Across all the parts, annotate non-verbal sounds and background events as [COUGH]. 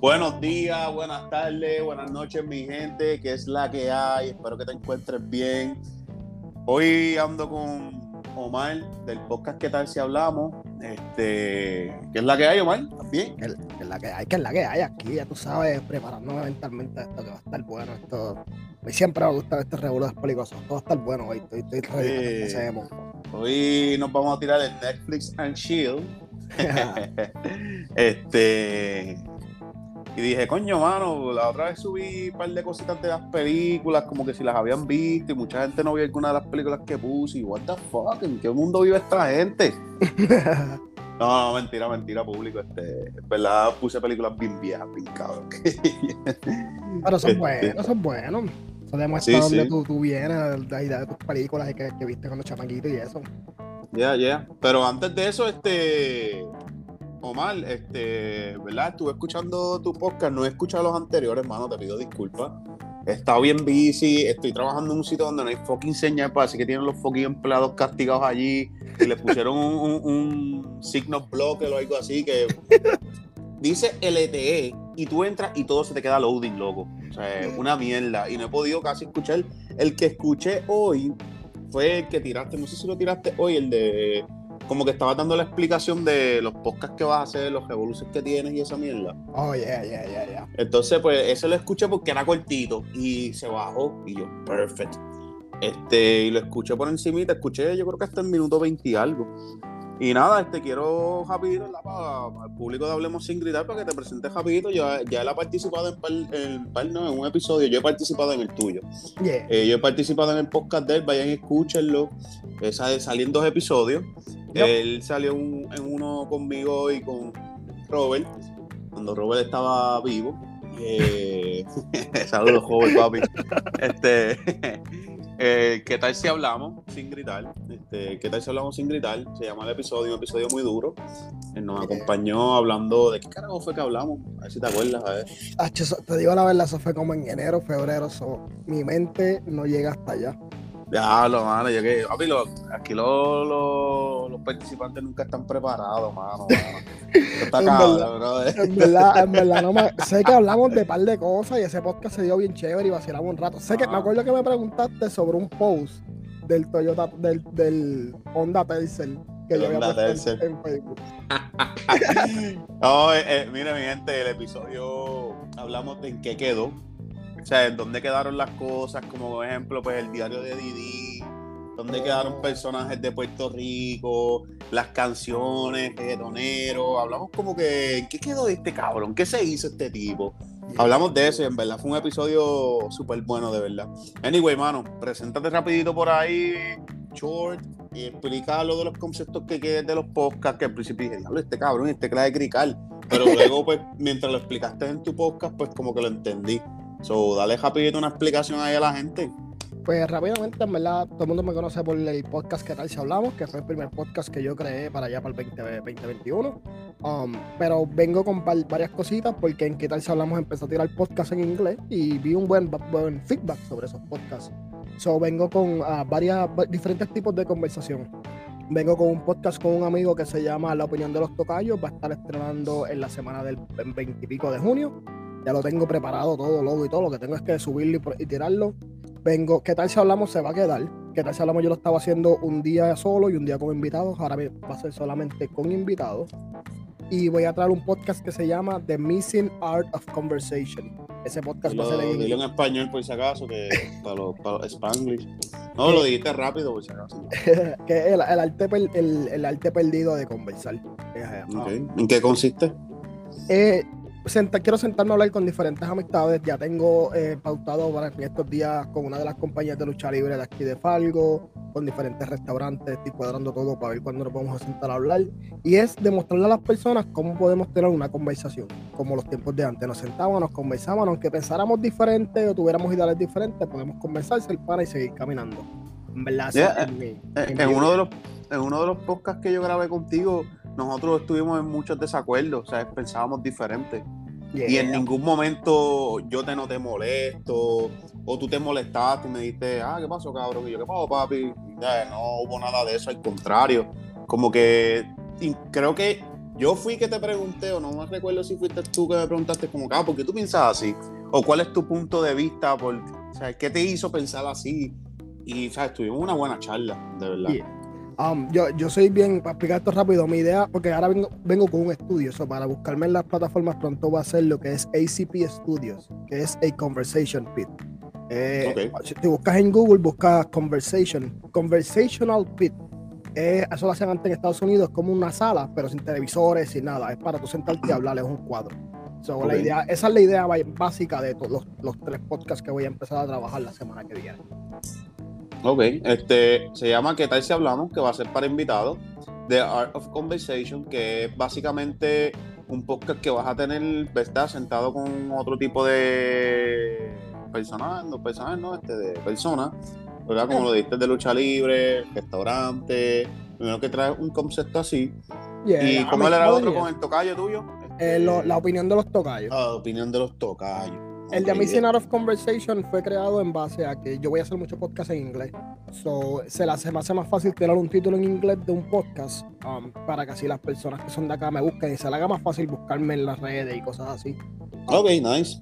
Buenos días, buenas tardes, buenas noches, mi gente, que es la que hay. Espero que te encuentres bien. Hoy ando con Omar del podcast ¿Qué tal si hablamos? Este, ¿qué es la que hay, Omar? ¿Bien? Que, es la que hay, que es la que hay aquí, ya tú sabes, preparándonos mentalmente esto que va a estar bueno. Esto, a mí siempre me gusta este revuelo de peligrosos. Todo va a estar bueno hoy. Estoy, estoy. Hoy nos vamos a tirar el Netflix and Chill. [LAUGHS] [LAUGHS] este. Y dije, coño, mano, la otra vez subí un par de cositas de las películas, como que si las habían visto, y mucha gente no vio alguna de las películas que puse. Y, what the fuck, ¿en qué mundo vive esta gente? [LAUGHS] No, no, mentira, mentira, público. Este, en verdad puse películas bien viejas, bien cabrón. [LAUGHS] Pero son Este. buenos, son buenos. Eso demuestra Sí, dónde sí. Tú, tú vienes, la idea de tus películas y que, que viste cuando chamaquito y eso. Ya, ya. Pero antes de eso, este. Omar, este, ¿verdad? Estuve escuchando tu podcast, no he escuchado los anteriores, hermano, te pido disculpas. He estado bien busy, estoy trabajando en un sitio donde no hay fucking señal, parece que tienen los fucking empleados castigados allí y le pusieron un, signo bloque o algo así que dice LTE y tú entras y todo se te queda loading, loco. O sea, una mierda. Y no he podido casi escuchar. El que escuché hoy fue el que tiraste, no sé si lo tiraste hoy, el de como que estaba dando la explicación de los podcasts que vas a hacer, los revoluciones que tienes y esa mierda. Oh, yeah, yeah, yeah, yeah. Entonces, pues ese lo escuché porque era cortito y se bajó y yo, perfect. Este, y lo escuché por encimita, escuché yo creo que hasta el minuto 20 y algo. Y nada, este quiero rapidito el público de Hablemos sin gritar para que te presentes rapidito. Ya, ya él ha participado en, par, en, par- no, en un episodio, yo he participado en el tuyo. Yeah. Eh, yo he participado en el podcast de él, vayan y escúchenlo. Eh, dos episodios. Yep. Él salió un- en uno conmigo y con Robert, cuando Robert estaba vivo. Eh, [LAUGHS] saludos, joven papi. [LAUGHS] Este, eh, ¿Qué tal si hablamos sin gritar? Este, ¿Qué tal si hablamos sin gritar? Se llama el episodio, un episodio muy duro. Él nos acompañó hablando de qué carajo fue que hablamos. A ver si te acuerdas, a ver. Eso- te digo la verdad, eso fue como en enero, febrero. so, mi mente no llega hasta allá. Ya, lo mano, yo que, papi, lo- aquí lo- lo- los participantes nunca están preparados, mano. está [LAUGHS] En cabrón, verdad. brother. En verdad, en [LAUGHS] verdad, no me, sé que hablamos de par de cosas y ese podcast se dio bien chévere y vacilamos un rato. Sé que me acuerdo que me preguntaste sobre un post del Toyota, del, del Honda Tercel que yo había puesto en- en Facebook. [LAUGHS] No, eh, eh, mire, mi gente, el episodio hablamos de en qué quedó. O sea, en dónde quedaron las cosas, como por ejemplo, pues el diario de Didi, dónde quedaron personajes de Puerto Rico, las canciones, reggaetoneros. Hablamos como que, ¿en qué quedó este cabrón? ¿Qué se hizo este tipo? Hablamos de eso y en verdad fue un episodio súper bueno, de verdad. Anyway, mano, preséntate rapidito por ahí, short, y explica lo de los conceptos que quedes de los podcasts, que al principio dije, diablo, este cabrón, este clase de crical. Pero [LAUGHS] luego, pues, mientras lo explicaste en tu podcast, pues como que lo entendí. So, dale rapidito una explicación ahí a la gente. Pues rápidamente, en verdad, todo el mundo me conoce por el podcast que tal si hablamos, que fue el primer podcast que yo creé para allá para el 20, 2021. Um, pero vengo con varias cositas porque en qué tal si hablamos empezó a tirar podcast en inglés y vi un buen, buen feedback sobre esos podcasts. So vengo con ah, varias va- diferentes tipos de conversación. Vengo con un podcast con un amigo que se llama La opinión de los tocayos. Va a estar estrenando en la semana del 20 y pico de junio. Ya lo tengo preparado todo, logo y todo. Lo que tengo es que subirlo y, tirarlo vengo, ¿qué tal si hablamos? Se va a quedar. ¿Qué tal si hablamos? Yo lo estaba haciendo un día solo y un día con invitados. Ahora va a ser solamente con invitados. Y voy a traer un podcast que se llama The Missing Art of Conversation. Ese podcast va a Dilo, ser en dilo en español, por si acaso, que [LAUGHS] para los, para Spanglish. No, lo dijiste rápido, por si acaso. [LAUGHS] que es el, el arte, el, el arte perdido de conversar. ¿En qué consiste? Eh, senta- quiero sentarme a hablar con diferentes amistades. Ya tengo eh, pautado para estos días con una de las compañías de lucha libre de aquí de Falgo, con diferentes restaurantes. Estoy cuadrando todo para ver cuándo nos vamos a sentar a hablar. Y es demostrarle a las personas cómo podemos tener una conversación, como los tiempos de antes. Nos sentábamos, nos conversábamos, aunque pensáramos diferente o tuviéramos ideales diferentes, podemos conversar, ser pana y seguir caminando. En verdad, Yeah, Eh, mi En vida. uno, de los, en uno de los podcasts que yo grabé contigo, nosotros estuvimos en muchos desacuerdos, o sea, pensábamos diferentes. Y en Yeah. ningún momento yo te noté molesto, o tú te molestaste y me dijiste, ah, ¿qué pasó, cabrón? Y yo, ¿qué pasó, papi? Ya, no hubo nada de eso, al contrario. Como que creo que yo fui que te pregunté, o no me recuerdo si fuiste tú que me preguntaste, como, ah, ¿por qué tú piensas así? O cuál es tu punto de vista, por, o sea, ¿qué te hizo pensar así? Y, ¿sabes? Tuvimos una buena charla, de verdad. Um, yo, yo soy bien, para explicar esto rápido, mi idea, porque ahora vengo, vengo con un estudio, eso para buscarme en las plataformas pronto va a ser lo que es ACP Studios, que es a Conversation Pit. Eh, Si te buscas en Google, buscas Conversation, Conversational Pit. eso lo hacen antes en Estados Unidos como una sala, pero sin televisores, sin nada. Es para tú sentarte y hablar, es un cuadro. la idea, esa es la idea básica de todos los, los tres podcasts que voy a empezar a trabajar la semana que viene. Ok, este se llama ¿Qué tal si hablamos? que va a ser para invitados. The Art of Conversation, que es básicamente un podcast que vas a tener, ¿verdad? Sentado con otro tipo de personas, no personas, no, este, de personas, ¿verdad? Como lo diste de lucha libre, restaurante, primero que trae un concepto así. ¿Y cómo era el otro con el tocayo tuyo? Eh, la opinión de los tocayos. La opinión de los tocayos. El de Amazing Art of Conversation fue creado en base a que yo voy a hacer muchos podcasts en inglés. So, se, la, se me hace más fácil tener un título en inglés de un podcast um, para que así las personas que son de acá me busquen y se le haga más fácil buscarme en las redes y cosas así. Ok, nice.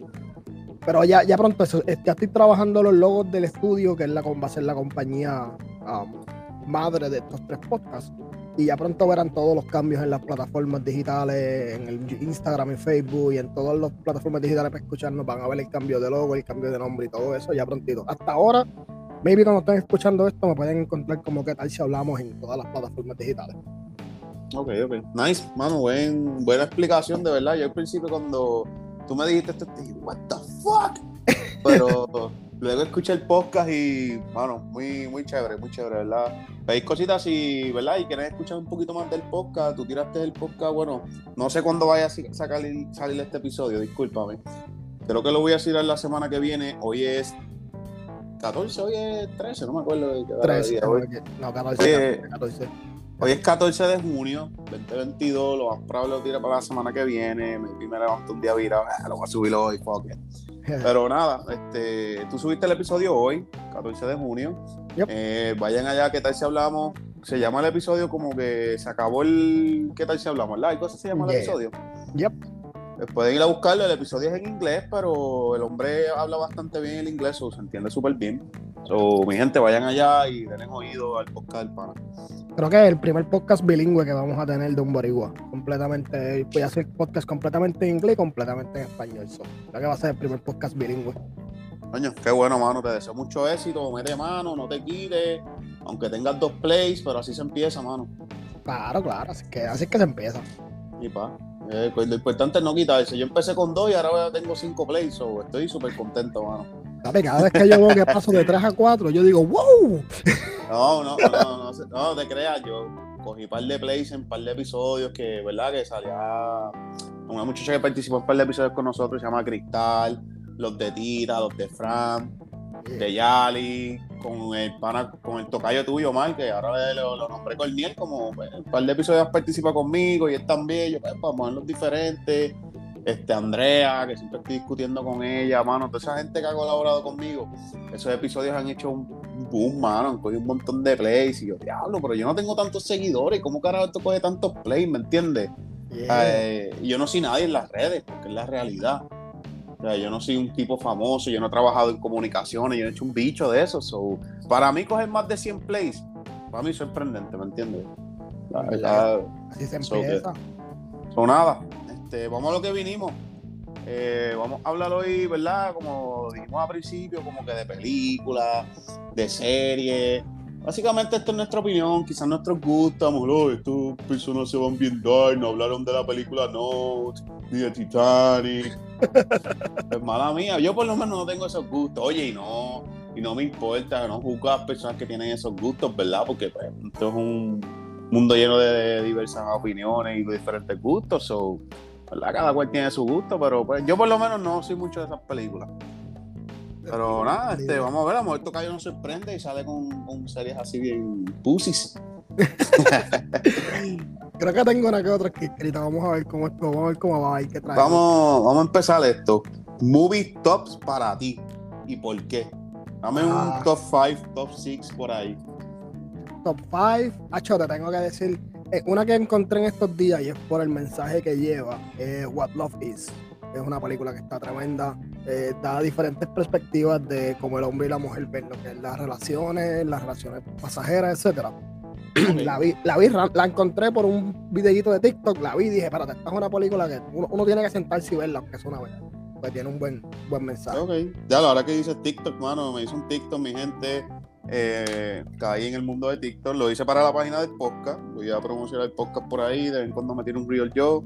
Pero ya, ya pronto, eso, ya estoy trabajando los logos del estudio, que es la, va a ser la compañía um, madre de estos tres podcasts y ya pronto verán todos los cambios en las plataformas digitales, en el Instagram, en Facebook y en todas las plataformas digitales para escucharnos. Van a ver el cambio de logo, el cambio de nombre y todo eso ya prontito. Hasta ahora, maybe cuando estén escuchando esto, me pueden encontrar como que tal si hablamos en todas las plataformas digitales. Ok, ok. Nice, mano, buen, buena explicación, de verdad. Yo al principio cuando tú me dijiste esto, te dije, what the fuck? Luego escuché el podcast y, bueno, muy, muy chévere, muy chévere, ¿verdad? Veis cositas y, ¿verdad? Y querés escuchar un poquito más del podcast, tú tiraste el podcast, bueno, no sé cuándo vaya a sacar, salir este episodio, discúlpame. Creo que lo voy a tirar la semana que viene. Hoy es 14, hoy es 13, no me acuerdo de qué 13, hoy. no, 14, 14. Hoy es 14 de junio 2022, lo más probable lo tira para la semana que viene. Me, me levanto un día virado, [LAUGHS] lo voy a subir hoy, fuck it. [LAUGHS] Pero nada, este, tú subiste el episodio hoy, 14 de junio. Eh, vayan allá, ¿qué tal si hablamos? Se llama el episodio como que se acabó el. ¿Qué tal si hablamos? ¿Qué cosa se llama el episodio? Yep. Pueden ir a buscarlo, el episodio es en inglés, pero el hombre habla bastante bien el inglés, o se entiende súper bien. So, mi gente, vayan allá y denle oído al podcast del pana. Creo que es el primer podcast bilingüe que vamos a tener de un boricua. Completamente, voy a hacer podcast completamente en inglés y completamente en español. creo que va a ser el primer podcast bilingüe. Coño, qué bueno, mano. Te deseo mucho éxito. Mete mano, no te quites. Aunque tengas dos plays, pero así se empieza, mano. Claro, claro. Así que, así que se empieza. Y pa. Eh, pues lo importante es no quitarse. Yo empecé con dos y ahora tengo cinco plays. So estoy súper contento, mano. Cada vez que yo veo que paso de 3 a 4, yo digo, ¡wow! No, no, no, no, no, te creas, yo cogí un par de plays en un par de episodios que, ¿verdad? Que salía una muchacha que participó en un par de episodios con nosotros, se llama Cristal, los de Tira, los de Fran, de Yali, con el pana, con el tocayo tuyo, Mal, que ahora lo, lo nombré Corniel, como pues, un par de episodios participa conmigo y es también, yo, pues, vamos a los diferentes este, Andrea, que siempre estoy discutiendo con ella, mano, toda esa gente que ha colaborado conmigo, esos episodios han hecho un boom, mano, han cogido un montón de plays y yo, diablo, pero yo no tengo tantos seguidores, ¿cómo carajo esto coge tantos plays, me entiendes? Eh, yo no soy nadie en las redes, porque es la realidad. O sea, yo no soy un tipo famoso, yo no he trabajado en comunicaciones, yo no he hecho un bicho de eso. So, para mí coger más de 100 plays, para mí es sorprendente, ¿me entiendes? Así se empieza. So, nada, este, vamos a lo que vinimos. Eh, vamos a hablar hoy, ¿verdad? Como dijimos al principio, como que de películas, de series. Básicamente esto es nuestra opinión, quizás nuestros gustos, estos personas se van bien dar, no hablaron de la película Note, ni de Titanic. Pues mala mía, yo por lo menos no tengo esos gustos. Oye, y no, y no me importa, no juzgo a las personas que tienen esos gustos, ¿verdad? Porque pues, esto es un mundo lleno de diversas opiniones y diferentes gustos. So, cada cual tiene su gusto, pero pues yo por lo menos no soy mucho de esas películas. Pero nada, este, vamos a ver, a lo mejor Tocayo nos sorprende y sale con, series así bien pussies. [LAUGHS] Creo que tengo una que otra escrita. Vamos a ver cómo esto, vamos a ver cómo va y qué trae. Vamos, vamos a empezar esto. Movie tops para ti. ¿Y por qué? Dame un ah. top 5, top 6 por ahí. Top 5. Acho, te tengo que decir eh, una que encontré en estos días y es por el mensaje que lleva, es What Love Is. Es una película que está tremenda, eh, da diferentes perspectivas de cómo el hombre y la mujer ven lo que es las relaciones, las relaciones pasajeras, etcétera. [CLEARS THROAT] La vi, la vi, la encontré por un videito de TikTok, la vi y dije, espérate, esta es una película que uno, uno tiene que sentarse y verla, aunque es una vez. Pues tiene un buen, buen mensaje. Ok, ya la hora que dices TikTok, mano, me hizo un TikTok, mi gente. Eh, caí en el mundo de TikTok, lo hice para la página del podcast. Voy a promocionar el podcast por ahí. De vez en cuando me tiro un reel yo.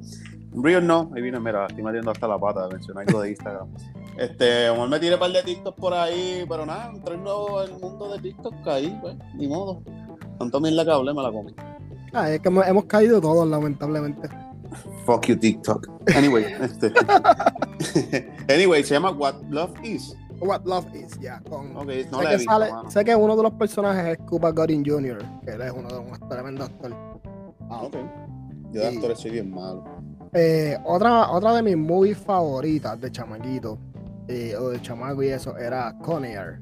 Un reel no, ahí viene, mira, estoy metiendo hasta la pata de mencionar algo de Instagram. [LAUGHS] Este, como me tiré un par de TikTok por ahí, pero nada, entré nuevo en el mundo de TikTok, caí, pues, ni modo. Tanto la que hablé, me la comí. Ah, es que hemos, hemos caído todos, lamentablemente. Fuck you, TikTok. Anyway, [LAUGHS] este. [LAUGHS] anyway, se llama What Love Is. What Love Is, ya. Con... Okay, no sé, que visto, sale- sé que uno de los personajes es Cuba Gooding Jr., que él es uno de los tremendos actores. Ah, Ok. Yo de actores soy bien malo. Eh, otra, otra de mis movies favoritas de chamaquito, eh, o de chamaco y eso, era Con Air,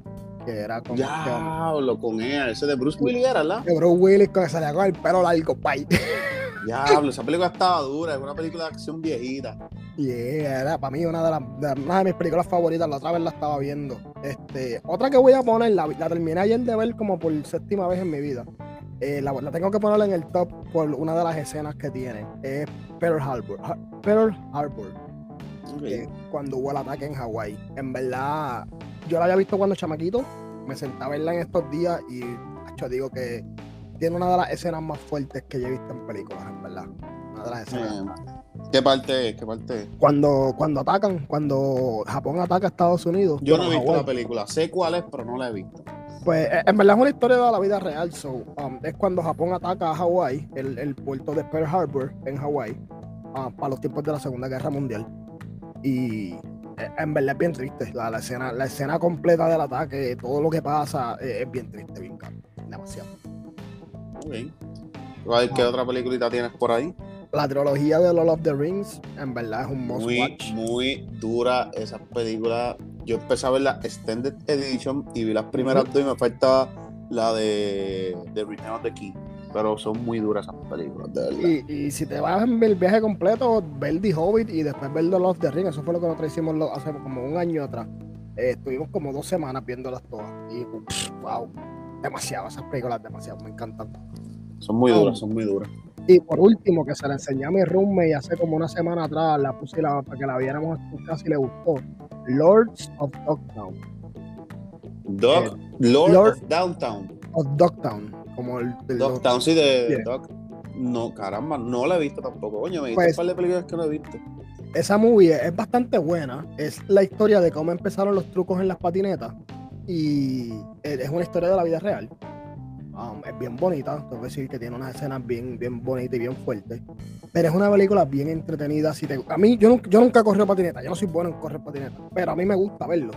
que era con Diablo, con él. Ese de Bruce Willis era, ¿verdad? que Bruce Willis que salía con el pelo largo, pay. Diablo, esa película estaba dura. Es una película de acción viejita. Y era para mí una de, las, de, una de mis películas favoritas, la otra vez la estaba viendo. Este, otra que voy a poner, la, la terminé ayer de ver como por séptima vez en mi vida. Eh, la, la tengo que poner en el top por una de las escenas que tiene. Es Pearl Harbor. Ha- Pearl Harbor. cuando hubo el ataque en Hawái. En verdad, yo la había visto cuando chamaquito, me senté a verla en estos días y yo digo que tiene una de las escenas más fuertes que yo he visto en películas, en verdad. Una de las escenas. Eh, ¿Qué parte es? ¿Qué parte es? Cuando, cuando atacan, cuando Japón ataca a Estados Unidos. Yo no he visto la película. Sé cuál es, pero no la he visto. Pues eh, en verdad es una historia de la vida real. So, um, es cuando Japón ataca a Hawái, el, el puerto de Pearl Harbor en Hawái, ah, para los tiempos de la Segunda Guerra Mundial. Y en verdad es bien triste. La, la escena, la escena completa del ataque, todo lo que pasa, eh, es bien triste, bien caro. Demasiado. Ok. ¿Cuál- ¿Qué otra peliculita tienes por ahí? La trilogía de Lord of the Rings, en verdad es un must Muy, watch. muy dura esa película. Yo empecé a ver la Extended Edition y vi las primeras dos y me falta la de, de Return of the King. Pero son muy duras esas películas, de verdad. Y, y si te vas en el viaje completo, ver The Hobbit y después ver The Lord of the Rings, eso fue lo que nosotros hicimos hace como un año atrás. Eh, estuvimos como dos semanas viéndolas todas. Y pff, wow, demasiado, esas películas demasiado, me encantan. Son muy duras, son muy duras. Y por último, que se la enseñé a mi roommate hace como una semana atrás, la puse la- para que la viéramos y le gustó. Lords of Dogtown. Dog, Lord, Lord- of Downtown. Of Dogtown, como el, el- Dogtown, sí, de. Dog. No, caramba, no la he visto tampoco. Coño, me dijiste Pues- un par de películas que no he visto. esa movie es bastante buena. Es la historia de cómo empezaron los trucos en las patinetas. Y es una historia de la vida real. Um, es bien bonita, tengo que decir que tiene unas escenas bien, bien bonitas y bien fuertes. Pero es una película bien entretenida. Si te, a mí, yo, nunca- yo nunca he corrido patineta, yo no soy bueno en correr patineta, pero a mí me gusta verlo.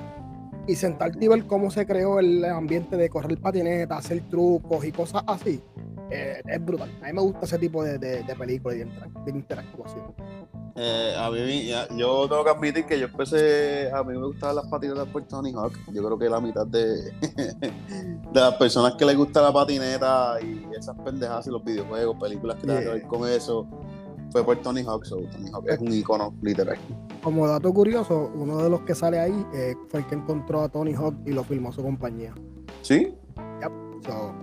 Y sentarte y ver cómo se creó el ambiente de correr patineta, hacer trucos y cosas así, eh, es brutal. A mí me gusta ese tipo de, de, de películas y de, interac- de interactuación. Eh, a mí, ya- yo tengo que admitir que yo empecé, a mí me gustaban las patinetas por Tony Hawk. Yo creo que la mitad de, [LAUGHS] de las personas que les gusta la patineta y esas pendejadas y los videojuegos, películas que tengan que ver Yeah. con eso, fue por Tony Hawk. So, Tony Hawk es un icono literal. Como dato curioso, uno de los que sale ahí eh, fue el que encontró a Tony Hawk y lo filmó su compañía. ¿Sí? So,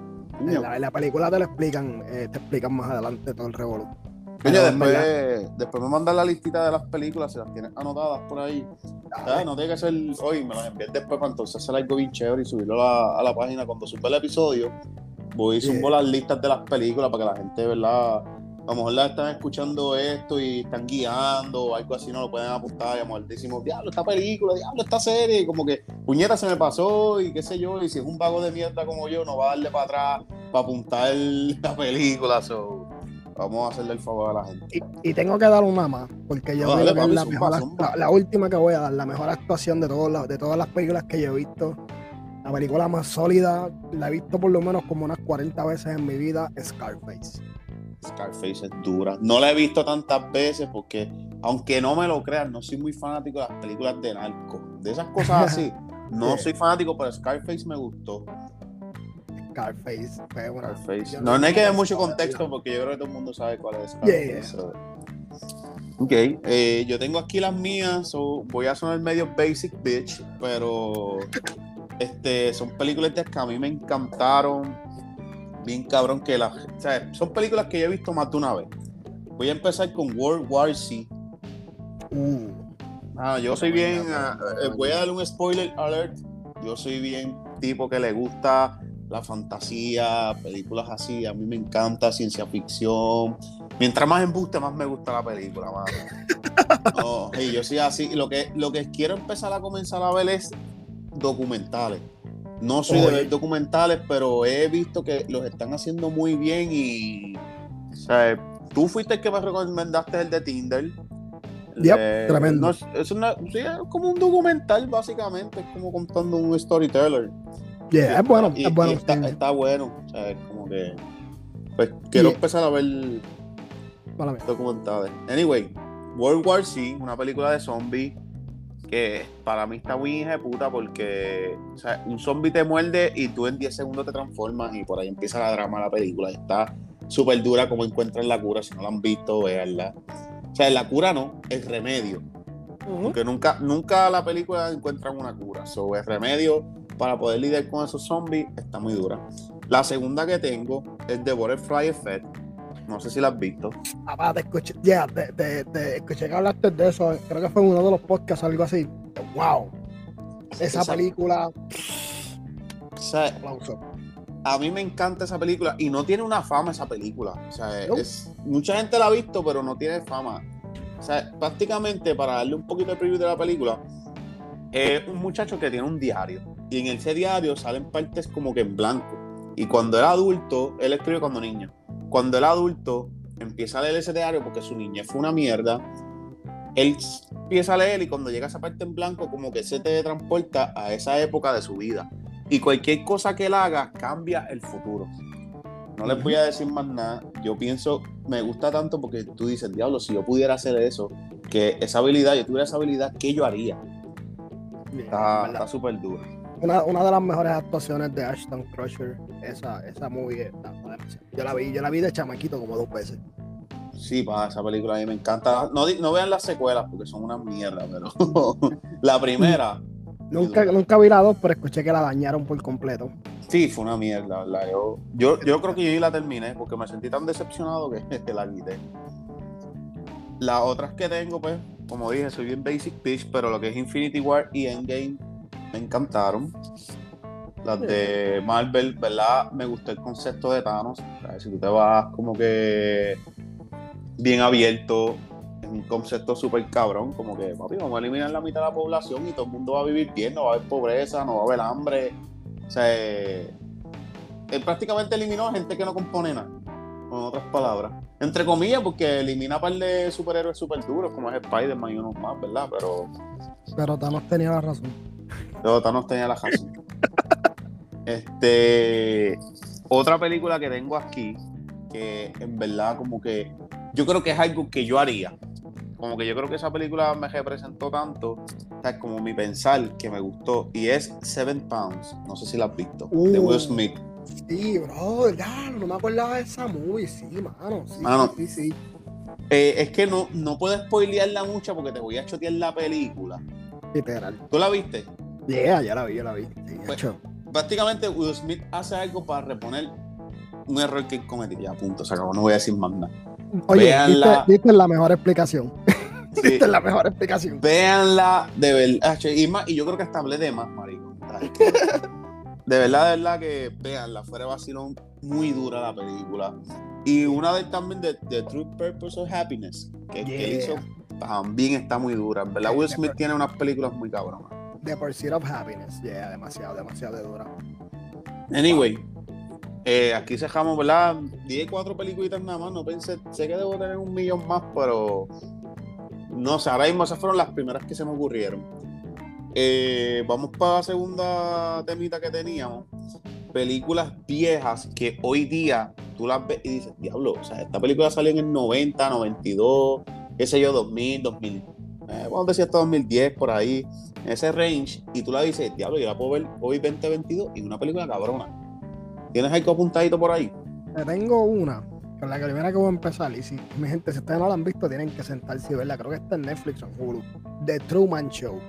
en, la, en la película te lo explican, eh, te explican más adelante todo el revolú. Coño, después, después me mandan la listita de las películas, si las tienes anotadas por ahí. Ah, no tiene que ser hoy, me las envías después para entonces hacer algo bien chévere y subirlo a la, a la página. Cuando suba el episodio, voy y subo Yeah. las listas de las películas para que la gente, ¿verdad? A lo mejor la están escuchando esto y están guiando o algo así, no lo pueden apuntar y a lo mejor decimos, diablo, esta película, diablo, esta serie, y como que puñeta se me pasó y qué sé yo, y si es un vago de mierda como yo, no va a darle para atrás para apuntar [LAUGHS] la película, so, vamos a hacerle el favor a la gente. y, y tengo que dar una más, porque yo creo que es la, mejor, la última que voy a dar, la mejor actuación de, todos los- de todas las películas que yo he visto. La película más sólida, la he visto por lo menos como unas 40 veces en mi vida, Scarface. Scarface es dura. No la he visto tantas veces porque, aunque no me lo crean, no soy muy fanático de las películas de narco. De esas cosas [LAUGHS] así, no soy fanático, pero Scarface me gustó. Scarface. fue una- Scarface. No, no hay que dar mucho contexto porque yo creo que todo el mundo sabe cuál es Yeah, Scarface. yeah. so. Ok, eh, yo tengo aquí las mías, so voy a sonar medio basic bitch, pero este, son películas que a mí me encantaron, bien cabrón que las, o sea, son películas que yo he visto más de una vez. Voy a empezar con World War Z. Uh, Ah, yo soy bien, eh, voy a darle un spoiler alert. Yo soy bien tipo que le gusta la fantasía, películas así. A mí me encanta ciencia ficción. Mientras más embuste, más me gusta la película, mano. No, y yo soy así. Lo que, lo que quiero empezar a comenzar a ver es documentales. No soy de ver documentales, pero he visto que los están haciendo muy bien y. O sea, tú fuiste el que me recomendaste el de Tinder. Yep, Eh, tremendo. no es, una- sí, es como un documental, básicamente. Es como contando un storyteller. yeah, es bueno, Y- es bueno. está, bueno. O sea, es como que. Pues quiero empezar a ver documentales. Anyway, World War Z, una película de zombies que para mí está muy hija de puta porque o sea, un zombie te muerde y tú en 10 segundos te transformas y por ahí empieza la drama de la película. Está súper dura como encuentran la cura. Si no la han visto, véanla. O sea, la cura no, el remedio. Porque nunca, nunca la película encuentran una cura. So, el remedio para poder lidiar con esos zombies está muy dura. La segunda que tengo es The Butterfly Effect. No sé si la has visto. Papá, te escuché, yeah, te, te- te escuché que hablaste de eso. Creo que fue en uno de los podcasts, algo así. Wow. Esa Esa- película, O sea, aplauso. a mí me encanta esa película y no tiene una fama esa película. O sea, No. es, mucha gente la ha visto, pero no tiene fama. O sea, prácticamente para darle un poquito de preview de la película, es un muchacho que tiene un diario y en ese diario salen partes como que en blanco. Y cuando era adulto, él escribe cuando niño. Cuando era adulto, empieza a leer ese diario porque su niñez fue una mierda. Él empieza a leer y cuando llega a esa parte en blanco, como que se te transporta a esa época de su vida. Y cualquier cosa que él haga cambia el futuro. No les voy a decir más nada. Yo pienso, me gusta tanto porque tú dices, diablo, si yo pudiera hacer eso, que esa habilidad, yo tuviera esa habilidad, ¿qué yo haría? Está súper duro. una, una de las mejores actuaciones de Ashton Crusher, esa, esa movie. está-. Yo la vi, yo la vi de chamaquito como dos veces. Sí, pa, esa película a mí me encanta. No, no vean las secuelas porque son una mierda, pero [LAUGHS] la primera, Nunca, nunca vi la dos, pero escuché que la dañaron por completo. sí, fue una mierda, ¿verdad? Yo, yo, yo creo que yo la terminé porque me sentí tan decepcionado que, [LAUGHS] que la quité. Las otras que tengo, pues, como dije, soy bien basic pitch, pero lo que es Infinity War y Endgame me encantaron. Las de Marvel, ¿verdad? Me gustó el concepto de Thanos. O sea, Si tú te vas como que bien abierto, es un concepto súper cabrón, como que, papi, vamos a eliminar la mitad de la población y todo el mundo va a vivir bien, no va a haber pobreza, no va a haber hambre. O sea, él prácticamente eliminó a gente que no compone nada, con otras palabras. Entre comillas, porque elimina a par de superhéroes súper duros, como es Spider-Man y unos más, ¿verdad? Pero Pero Thanos tenía la razón. pero Thanos tenía la razón. Este, otra película que tengo aquí, que en verdad como que yo creo que es algo que yo haría. Como que yo creo que esa película me representó tanto, o sea, como mi pensar que me gustó, y es Seven Pounds. No sé si la has visto, de Uh. Will Smith. Sí, bro, ya, no me acordaba de esa movie, sí, mano. Sí, Mano. sí, sí. Eh, es que no, no puedo spoilearla mucho porque te voy a chotear la película. Literal. ¿Tú la viste? Yeah, ya la vi, ya la vi. Sí, Pues. Prácticamente Will Smith hace algo para reponer un error que cometió. Ya, punto, se acabó, no voy a decir más nada. Oye, véanla. diste, diste la mejor explicación. [LAUGHS] Sí, Diste la mejor explicación. véanla de verdad. Y, más, y yo creo que hasta hablé de más, marico. De verdad, de verdad que véanla. Fuera de vacilón, muy dura la película. Y una de también de, de True Purpose of Happiness, que, que Yeah. hizo, también está muy dura. En verdad, Will Smith tiene unas películas muy cabronas. The Pursuit of Happiness. Yeah, demasiado, demasiado de dura. Anyway, eh, aquí dejamos, ¿verdad? Dije cuatro peliculitas nada más, no pensé, sé que debo tener un millón más, pero no sé, ahora mismo esas fueron las primeras que se me ocurrieron. Eh, vamos para la segunda temita que teníamos. Películas viejas que hoy día tú las ves y dices, diablo, o sea, esta película salió en el 90, 92, qué sé yo, 2000, 2000, eh, vamos a decir hasta 2010, por ahí, en ese range, y tú la dices, diablo, yo la puedo ver hoy 2022 y una película cabrona. ¿Tienes algo apuntadito por ahí? Te tengo una, con la primera que voy a empezar. Y si, mi gente, si ustedes no la han visto, tienen que sentarse y verla. Creo que está en Netflix o en Hulu. The Truman Show.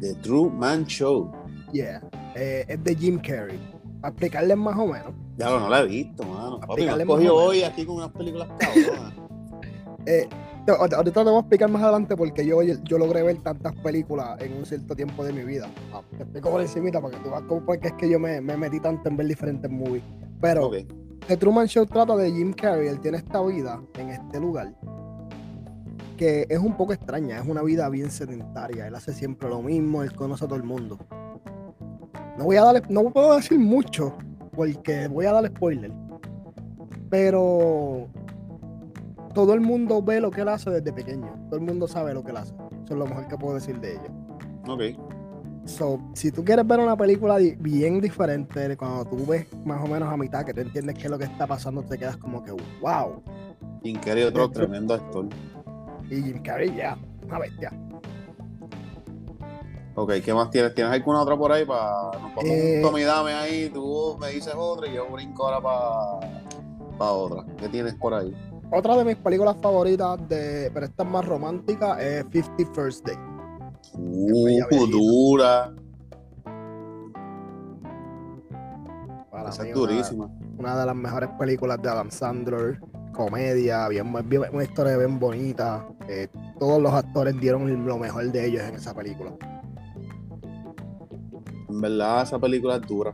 The True Man Show. Yeah. Eh, es de Jim Carrey. Para explicarles más o menos. Ya no la he visto, mano. Papi, me has cogido hoy aquí con unas películas cabronas. [LAUGHS] Eh, ahorita te voy a explicar más adelante porque yo, yo logré ver tantas películas en un cierto tiempo de mi vida. Ah, te explico por encimita para que tú veas cómo porque es que yo me, me metí tanto en ver diferentes movies. Pero. The Truman Show trata de Jim Carrey, él tiene esta vida en este lugar que es un poco extraña, es una vida bien sedentaria, él hace siempre lo mismo, él conoce a todo el mundo. No voy a darle, no puedo decir mucho porque voy a darle spoiler. Pero todo el mundo ve lo que él hace desde pequeño, todo el mundo sabe lo que él hace. Eso es lo mejor que puedo decir de ello. Ok. So, si tú quieres ver una película bien diferente, cuando tú ves más o menos a mitad que tú entiendes qué es lo que está pasando, te quedas como que, wow. Jim Carrey, otro tremendo actor. Y Jim Carrey, ya, una bestia. Ok, ¿qué más tienes? ¿Tienes alguna otra por ahí? para Nos Eh, un ahí, tú me dices otra y yo brinco ahora para otra. ¿Qué tienes por ahí? Otra de mis películas favoritas, de, pero esta es más romántica, es 50 First Day. Uh, dura. Para Esa mí, es una- durísima. Una, de las mejores películas de Adam Sandler. Comedia, bien, bien- una historia bien bonita. eh, todos los actores dieron lo mejor de ellos en esa película. En verdad, esa película es dura.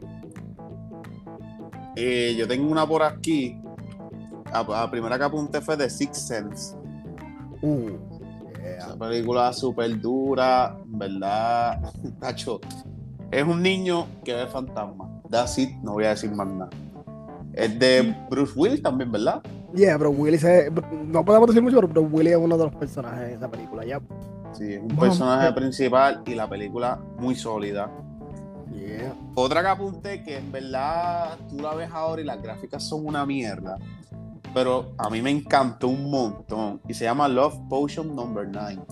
Eh, yo tengo una por aquí. La, primera que apunté fue The Sixth Sense. Uh, yeah. Esa película súper dura, verdad. [LAUGHS] Tacho, es un niño que ve fantasmas. That's it, no voy a decir más nada. Es de Bruce Willis también, ¿verdad? Yeah, Bruce Willis es- no podemos decir mucho, pero Bruce Willis es uno de los personajes en esa película. Ya. Sí, es un personaje principal y la película muy sólida. Yeah. Otra que apunté que en verdad tú la ves ahora y las gráficas son una mierda. Pero a mí me encantó un montón. Y se llama Love Potion Number 9.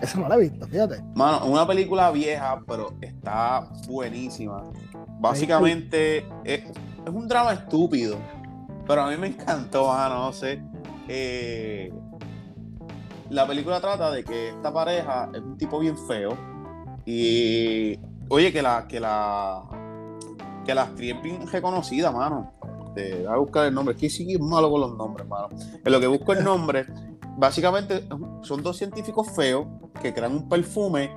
Esa no la he visto, fíjate. Mano, una película vieja, pero está buenísima. Básicamente es, es un drama estúpido. Pero a mí me encantó, mano, no sé. Eh, la película trata de que esta pareja es un tipo bien feo. Y oye, que la, que la, que la actriz es bien reconocida, mano. Te voy a buscar el nombre. Es que sí es malo con los nombres, mano. En lo que busco el nombre, básicamente son dos científicos feos que crean un perfume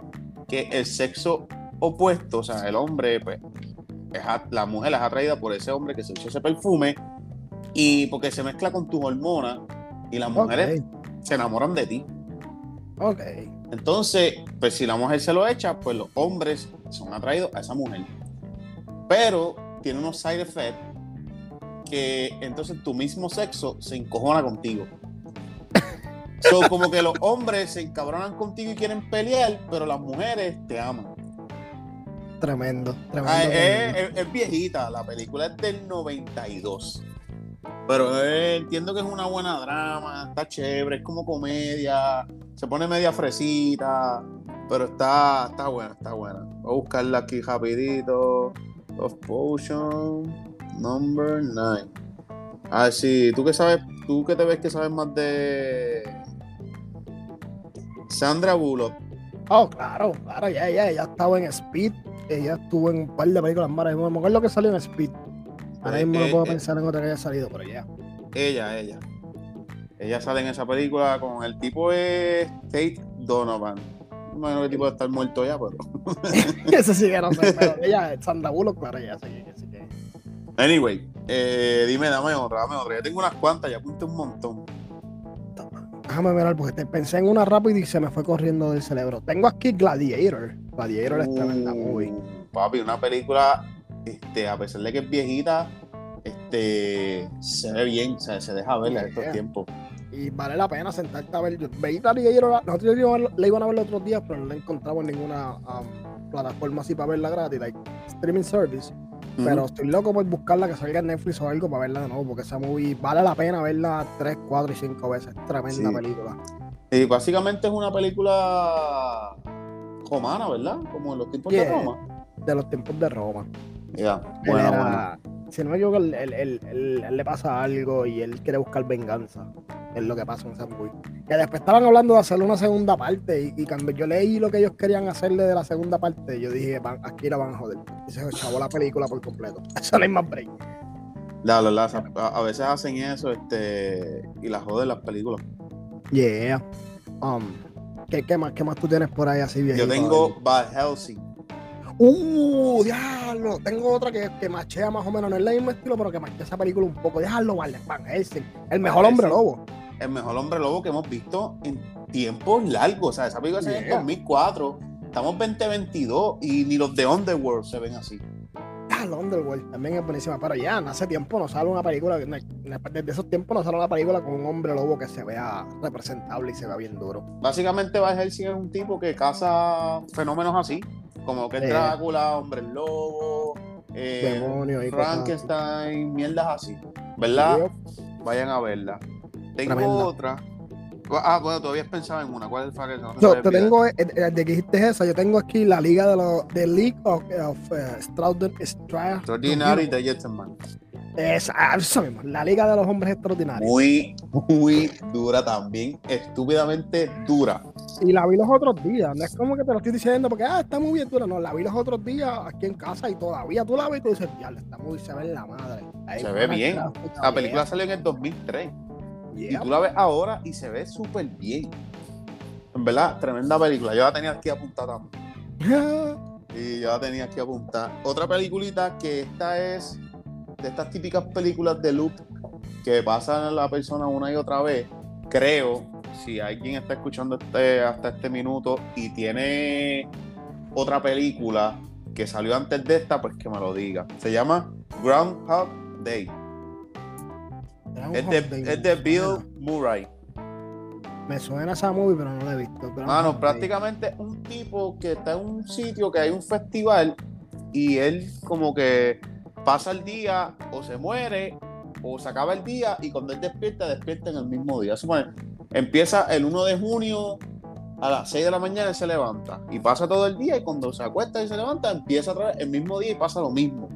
que el sexo opuesto, o sea, el hombre, pues, es a- la mujer es atraída por ese hombre que se echa ese perfume y porque se mezcla con tus hormonas y las mujeres se enamoran de ti. Ok. Entonces, pues si la mujer se lo echa, pues los hombres son atraídos a esa mujer. Pero tiene unos side effects que entonces tu mismo sexo se encojona contigo. So, como que los hombres se encabronan contigo y quieren pelear, pero las mujeres te aman. Tremendo, tremendo. Ah, tremendo. es, es- es viejita, la película es del 92. Pero eh, entiendo que es una buena drama, está chévere, es como comedia, se pone media fresita, pero está, está buena, está buena. Voy a buscarla aquí rapidito. Of Potion number 9. Ah, sí, tú que sabes, tú que te ves que sabes más de Sandra Bullock. Oh, claro, claro, ya, ya, ella estaba en Speed. Ella estuvo en un par de películas más. No me acuerdo que salió en Speed. Ahora Eh, mismo eh, no puedo eh. pensar en otra que haya salido, pero ya. Ella, ella. Ella sale en esa película con el tipo es Tate Donovan. No imagino que el tipo de estar muerto ya, pero. [LAUGHS] Eso sí que no sé, pero ella, Sandra Bullock, claro, ya sí. Anyway, eh, dime, dame otra, dame otra. Yo tengo unas cuantas, ya apunté un montón. Déjame mirar, porque te- pensé en una rápida y se me fue corriendo del cerebro. Tengo aquí Gladiator. Gladiator es tremenda Uh, movie. Papi, una película, este, a pesar de que es viejita, este, se ve bien, o sea, se deja ver en estos Yeah. tiempos. Y vale la pena sentarte a ver. Veí Gladiator, la- nosotros la iban- la iban a ver los otros días, pero no la encontramos en ninguna um, plataforma así para verla gratis, like streaming service. Pero estoy loco por buscarla que salga en Netflix o algo para verla de nuevo, porque esa movie vale la pena verla 3, 4 y 5 veces. Tremenda Sí. película. Y básicamente es una película romana, ¿verdad? Como en los tiempos de. Roma. De los tiempos de Roma. Ya, bueno, era- Si no me equivoco, él, él- él- le pasa algo y él quiere buscar venganza. Es lo que pasa en ese movie. Que después estaban hablando de hacerle una segunda parte y, y cuando yo leí lo que ellos querían hacerle de la segunda parte, yo dije, "Van- aquí la van a joder. Y se chavó la película por completo. [LAUGHS] Eso no hay más break. La, la, la- a, a veces hacen eso este, y la joden las películas. Yeah. Um, ¿qué, qué más, ¿Qué más tú tienes por ahí así bien? Yo tengo Bad Helsing. Uh, diablo. Tengo otra que, que machea más o menos. No es el mismo estilo, pero que machea esa película un poco. Déjalo, vale. Van Helsing. El mejor Van hombre lobo. el mejor hombre lobo que hemos visto en tiempos largos. O sea, esa película se ve en Yeah. 2004. Estamos 2022 y ni los de Underworld se ven así. Ah, Underworld también es buenísima. Pero ya, no hace tiempo no sale una película. Desde esos tiempos no sale una película con un hombre lobo que se vea representable y se vea bien duro. Básicamente, Van Helsing es un tipo que caza fenómenos así, como que es. Drácula, hombre lobo, eh, Demonios y cosas así. Frankenstein, mierdas así. ¿Verdad? Vayan a verla. Tengo Tremenda. otra. Ah, bueno, todavía pensaba en una. ¿Cuál es el que no se Yo te tengo, eh, eh, de que dijiste esa, yo tengo aquí la liga de los, de League of, of Extra- Extraordinary de Gentleman. Esa, ah, eso mismo, la liga de los hombres extraordinarios. Muy, muy dura también. Estúpidamente dura. Y la vi los otros días, no es como que te lo estoy diciendo porque, ah, está muy bien dura, no, la vi los otros días aquí en casa y todavía tú la ves y tú dices, diablo, está muy, se ve en la madre. Ahí Se fue ve bien. La película salió en el 2003. Yeah, Y tú la ves ahora y se ve súper bien. En verdad, tremenda película. Yo la tenía aquí apuntada. Y [LAUGHS] yo la tenía aquí apuntada. Otra peliculita que esta es de estas típicas películas de loop que pasan a la persona una y otra vez. Creo, si alguien está escuchando este, hasta este minuto y tiene otra película que salió antes de esta, pues que me lo diga. Se llama Groundhog Day. Es de, es Bill. Murray. Me suena esa movie, pero no la he visto. pero Mano, prácticamente un tipo que está en un sitio que hay un festival y él como que pasa el día o se muere o se acaba el día y cuando él despierta, despierta en el mismo día. Supone, empieza el 1 de junio a las 6 de la mañana y se levanta y pasa todo el día y cuando se acuesta y se levanta empieza otra vez el mismo día y pasa lo mismo.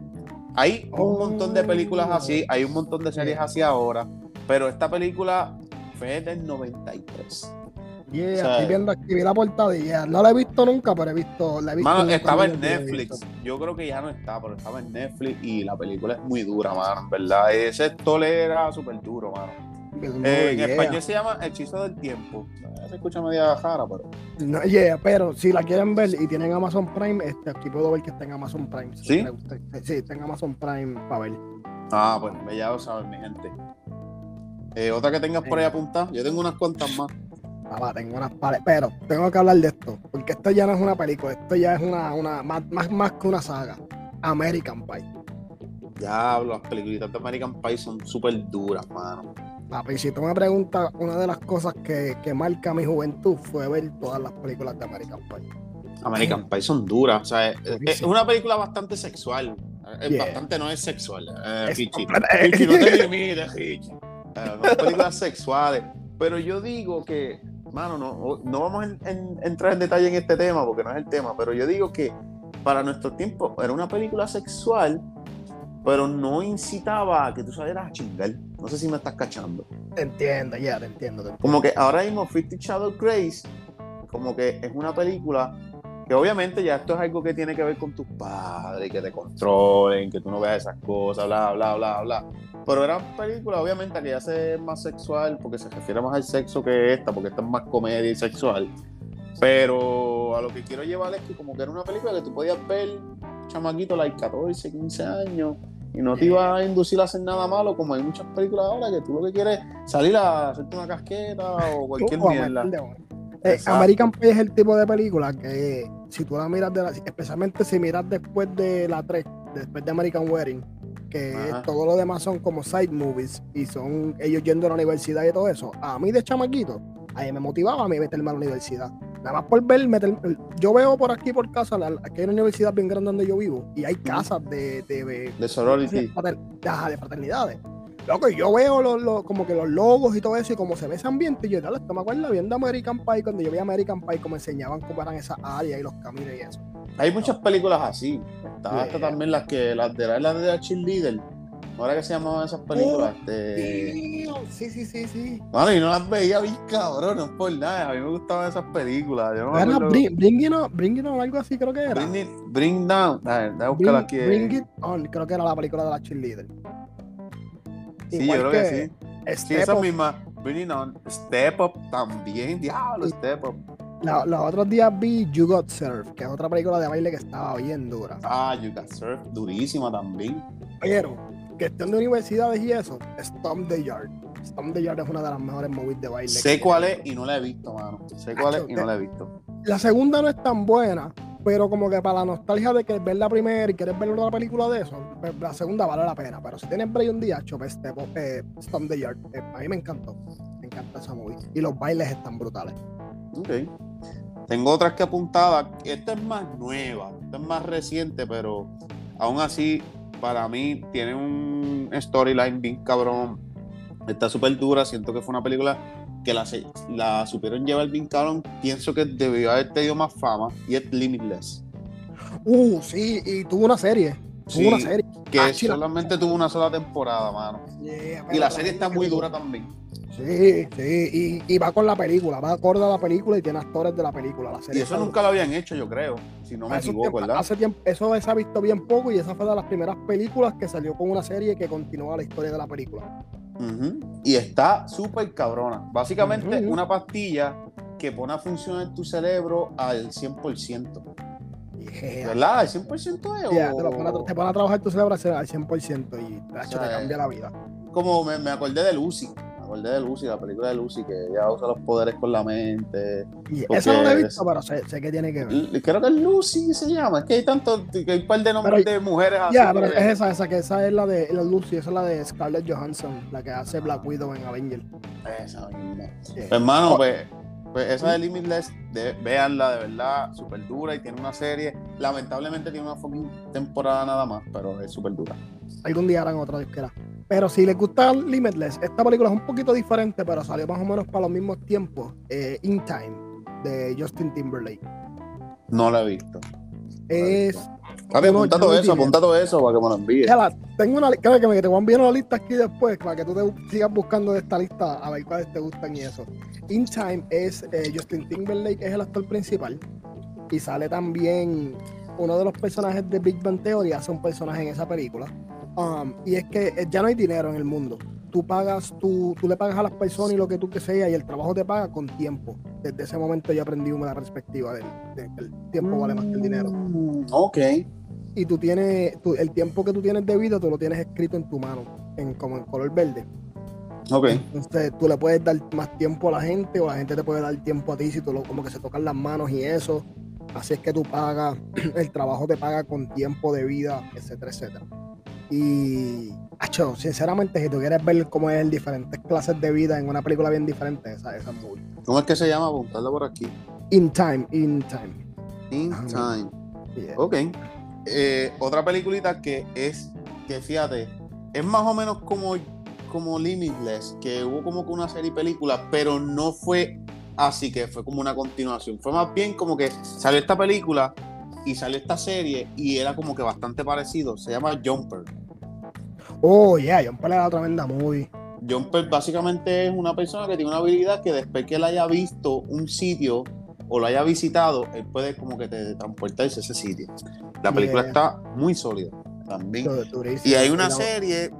Hay un Oh. montón de películas así, hay un montón de series así ahora, pero esta película fue del 93. Yeah, O sea, estoy viendo aquí, vi la portada y yeah, no la he visto nunca, pero he visto, la he visto. Mano, estaba en Netflix. Yo creo que ya no está, pero estaba en Netflix y la película es muy dura, mano, verdad. Ese tole era súper duro, mano. Eh, en yeah. español se llama Hechizo del Tiempo. Eh, Se escucha media jara, pero. No, yeah, pero si la quieren ver y tienen Amazon Prime, este, aquí puedo ver que está en Amazon Prime. si ¿Sí? gusta. Sí, está en Amazon Prime para ver. Ah, pues ya lo saben, mi gente. Eh, otra que tengas por ahí apuntada. Yo tengo unas cuantas más. Papá, tengo unas pares, pero tengo que hablar de esto, porque esto ya no es una película, esto ya es una, una más, más, más que una saga. American Pie. Diablo, las películas de American Pie son súper duras, mano. Papi, si tú me preguntas, una de las cosas que, que marca mi juventud fue ver todas las películas de American Pie. American Pie son duras. O sea, es, es Durísimo. una película bastante sexual. Es Yeah. bastante, no es sexual. Eh, Es Hichi. completa- Hichi, no te [LAUGHS] limites, Hichi. Eh, no películas sexuales. Pero yo digo que, mano, no, no vamos a en- entrar en detalle en este tema porque no es el tema, pero yo digo que para nuestro tiempo era una película sexual, pero no incitaba a que tú salieras a chingar. No sé si me estás cachando. Te entiendo, ya, te entiendo. te entiendo. Como que ahora mismo Fifty Shadow Grace, como que es una película que obviamente ya esto es algo que tiene que ver con tus padres, que te controlen, que tú no veas esas cosas, bla, bla, bla, bla. Pero era una película, obviamente, que ya se es más sexual, porque se refiere más al sexo que esta, porque esta es más comedia y sexual. Pero a lo que quiero llevar es que como que era una película que tú podías ver, chamaquito, like 14, 15 años, y no te iba a inducir a hacer nada malo, como hay muchas películas ahora que tú lo que quieres es salir a hacerte una casqueta o cualquier Uh, mierda. Eh. American Pie es el tipo de película que si tú la miras, de la- especialmente si miras después de la 3, después de American Wedding, que Ajá. todo lo demás son como side movies y son ellos yendo a la universidad y todo eso, a mí de chamaquito, a mí me motivaba a mí meterme a la universidad. Nada más por ver, meter- yo veo por aquí por casa, la, aquí hay una universidad bien grande donde yo vivo y hay casas de, de, de, De sorority. ajá, de fraternidades. Loco, yo veo los, los- como que los logos y todo eso, y como se ve ese ambiente, y yo, dale, esto me acuerdo viendo American Pie, cuando yo vi American Pie, como enseñaban cómo eran esas áreas y los caminos y eso. Hay muchas películas así. Está hasta también las que las de la, de la cheerleader. ¿No era que se llamaban esas películas? Este... Sí, sí, sí, sí. Mano, y no las veía bien cabrón, no por nada. A mí me gustaban esas películas. Yo no Era Bring, Bring It On, Bring It On, algo así creo que era. Bring, it- bring down. A ver, Bring, aquí. Bring It On, creo que era la película de la cheerleader. Sí, yo creo que, sí. Sí, Step esa Up. misma. Bring it on. Step Up también. Diablo, Step Up. La- los otros días vi You Got Served, que es otra película de baile que estaba bien dura. Ah, You Got Surf. Durísima también. Pero, cuestión de universidades y eso, Stomp the Yard. Stomp the Yard es una de las mejores movies de baile. Sé cuál es y no la he visto, mano. Sé cuál es y no la he visto. La segunda no es tan buena, pero como que para la nostalgia de que ver la primera y quieres ver otra película de eso, pues, la segunda vale la pena. Pero si tienes break un día, chope este, eh, Stomp the Yard. Eh, a mí me encantó. Me encanta esa movie. Y los bailes están brutales. Ok. Tengo otras que apuntadas. Esta es más nueva, esta es más reciente, pero aún así, para mí, tiene un storyline bien cabrón. Está súper dura. Siento que fue una película que la, la supieron llevar bien cabrón. Pienso que debió haber tenido más fama y es Limitless. Uh, sí, y tuvo una serie. Sí, una serie. Que Ah, solamente tuvo una sola temporada, mano. Yeah, Y la serie está muy dura también. Sí, sí, y, y va con la película, va acorde a la película y tiene actores de la película. La Y serie eso está nunca lo habían hecho, yo creo. Si no me equivoco, tiempo- ¿verdad? Hace tiempo, eso se ha visto bien poco y esa fue de las primeras películas que salió con una serie que continúa la historia de la película. Y está súper cabrona. Básicamente, una pastilla que pone a funcionar tu cerebro al 100%. Yeah. ¿Verdad? ¿Al 100% es? Yeah, o- te, lo a, te pone a trabajar tu cerebro al 100% y tacho, sea, te cambia la vida. Como me, me acordé de Lucy. Me acordé de Lucy, la película de Lucy, que ella usa los poderes con la mente. Y Porque eso no lo he es- visto, pero sé, sé que tiene que ver. Creo que es Lucy se llama. Es que hay tanto, que hay un par de nombres Pero- de mujeres así. Ya, pero es esa, esa, que esa es la de la Lucy, esa es la de Scarlett Johansson, la que hace Black Widow en Avenger. Esa misma. Yeah. Hermano, Oh. pues, pues esa de Limitless, de, véanla de verdad, súper dura y tiene una serie. Lamentablemente tiene una temporada nada más, pero es súper dura. algún día harán otra disquera. Pero si les gusta Limitless, esta película es un poquito diferente, pero salió más o menos para los mismos tiempos. eh, In Time, de Justin Timberlake. No la he visto. Es. Uno- apunta todo uno eso, apunta todo eso para que me lo envíes. Tengo una creo que me te voy a enviar una lista aquí después para que tú te sigas buscando de esta lista a ver cuáles te gustan y eso. In Time es eh, Justin Timberlake, es el actor principal. Y sale también uno de los personajes de Big Bang Theory, hace un personaje en esa película. Um, y es que eh, ya no hay dinero en el mundo. Tú pagas, tú, tú le pagas a las personas y lo que tú que sea, y el trabajo te paga con tiempo. Desde ese momento yo aprendí una perspectiva del, de que el tiempo vale más que el dinero. Mm, ok. Y tú tienes, tú- el tiempo que tú tienes de vida, tú lo tienes escrito en tu mano, en, como en color verde. Ok. Entonces tú le puedes dar más tiempo a la gente o la gente te puede dar tiempo a ti si tú lo, como que se tocan las manos y eso. Así es que tú pagas, [CLEARS THROAT] el trabajo te paga con tiempo de vida, etcétera, etcétera. Y, acho, sinceramente, si tú quieres ver cómo es el diferentes clases de vida en una película bien diferente, esa, esa es muy. ¿Cómo es que se llama? Apuntarla por aquí. In time, in time. In. Time. Yeah. Ok. Eh, otra peliculita que es, que fíjate, es más o menos como, como Limitless, que hubo como que una serie y película, pero no fue así que fue como una continuación. Fue más bien como que salió esta película y salió esta serie y era como que bastante parecido. Se llama Jumper. Oh, yeah, Paul era tremenda movie. Jumper básicamente es una persona que tiene una habilidad que después que él haya visto un sitio o lo haya visitado, él puede como que te transportarse a ese sitio. La película Yeah. está muy sólida también. Y hay una serie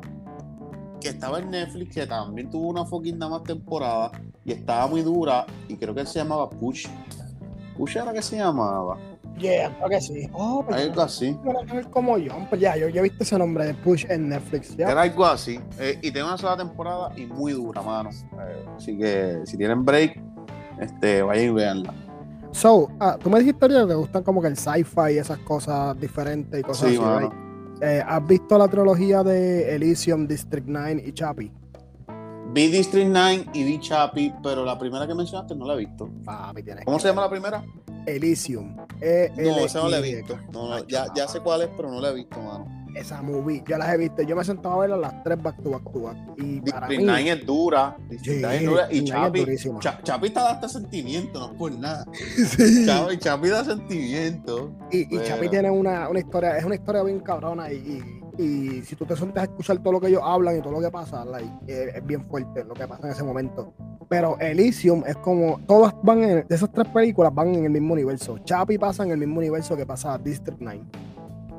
que estaba en Netflix que también tuvo una fucking nada más temporada y estaba muy dura y creo que se llamaba Push. Push era que se llamaba. Yeah, creo que sí. Oh, pues Algo así. Como John, pues ya, yo, yo he visto ese nombre de Push en Netflix, ya. Era algo así. Eh, y tiene una sola temporada y muy dura, mano. Eh, así que si tienen break, este, vayan y veanla. So, ah, tú me dijiste que te gustan como que el sci-fi y esas cosas diferentes y cosas Sí, así, right? Eh, ¿Has visto la trilogía de Elysium, District 9 y Chappie? Vi District 9 y vi Chappie, pero la primera que mencionaste no la he visto. Tienes ¿Cómo se llama ver. la primera? Elysium. E No, esa no la he visto. No, no, ya, ya sé cuál es, pero no la he visto, mano. Esa movie, yo las he visto, yo me he sentado a verlas las tres back to back to back. Y para mí, 9 es dura. Sí, 9 es dura. Y District 9 es Chapi, durísima. Cha- Chapi está hasta sentimiento, no es por nada. [LAUGHS] sí. Chapi, Chapi da sentimiento. Y, y Pero- Chapi tiene una, una historia, es una historia bien cabrona y, y, y si tú te sientas a escuchar todo lo que ellos hablan y todo lo que pasa, like, es bien fuerte lo que pasa en ese momento. Pero Elysium es como, todas van en, de esas tres películas van en el mismo universo. Chapi pasa en el mismo universo que pasa District 9.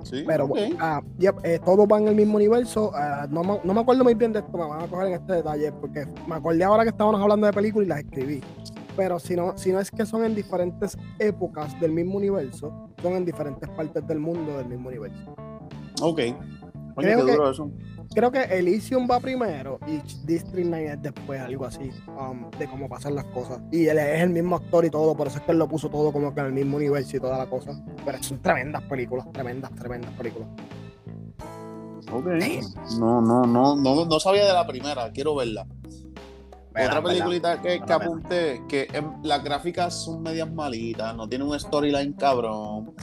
Sí, Pero ah, eh, todos van en el mismo universo. ah, no, me, no me acuerdo muy bien de esto, me van a coger en este detalle, porque me acordé ahora que estábamos hablando de películas y las escribí. Pero si no, si no es que son en diferentes épocas del mismo universo, son en diferentes partes del mundo del mismo universo. Ok. Oye, Creo qué que- duro eso. Creo que Elysium va primero y District 9 es después, algo así, um, de cómo pasan las cosas. Y él es el mismo actor y todo, por eso es que él lo puso todo como que en el mismo universo y toda la cosa. Pero son tremendas películas, tremendas, tremendas películas. Ok. No, no, no, no, no sabía de la primera, quiero verla. Otra peliculita que, que la pena. apunté, que em, las gráficas son medias malitas, no tiene un storyline cabrón.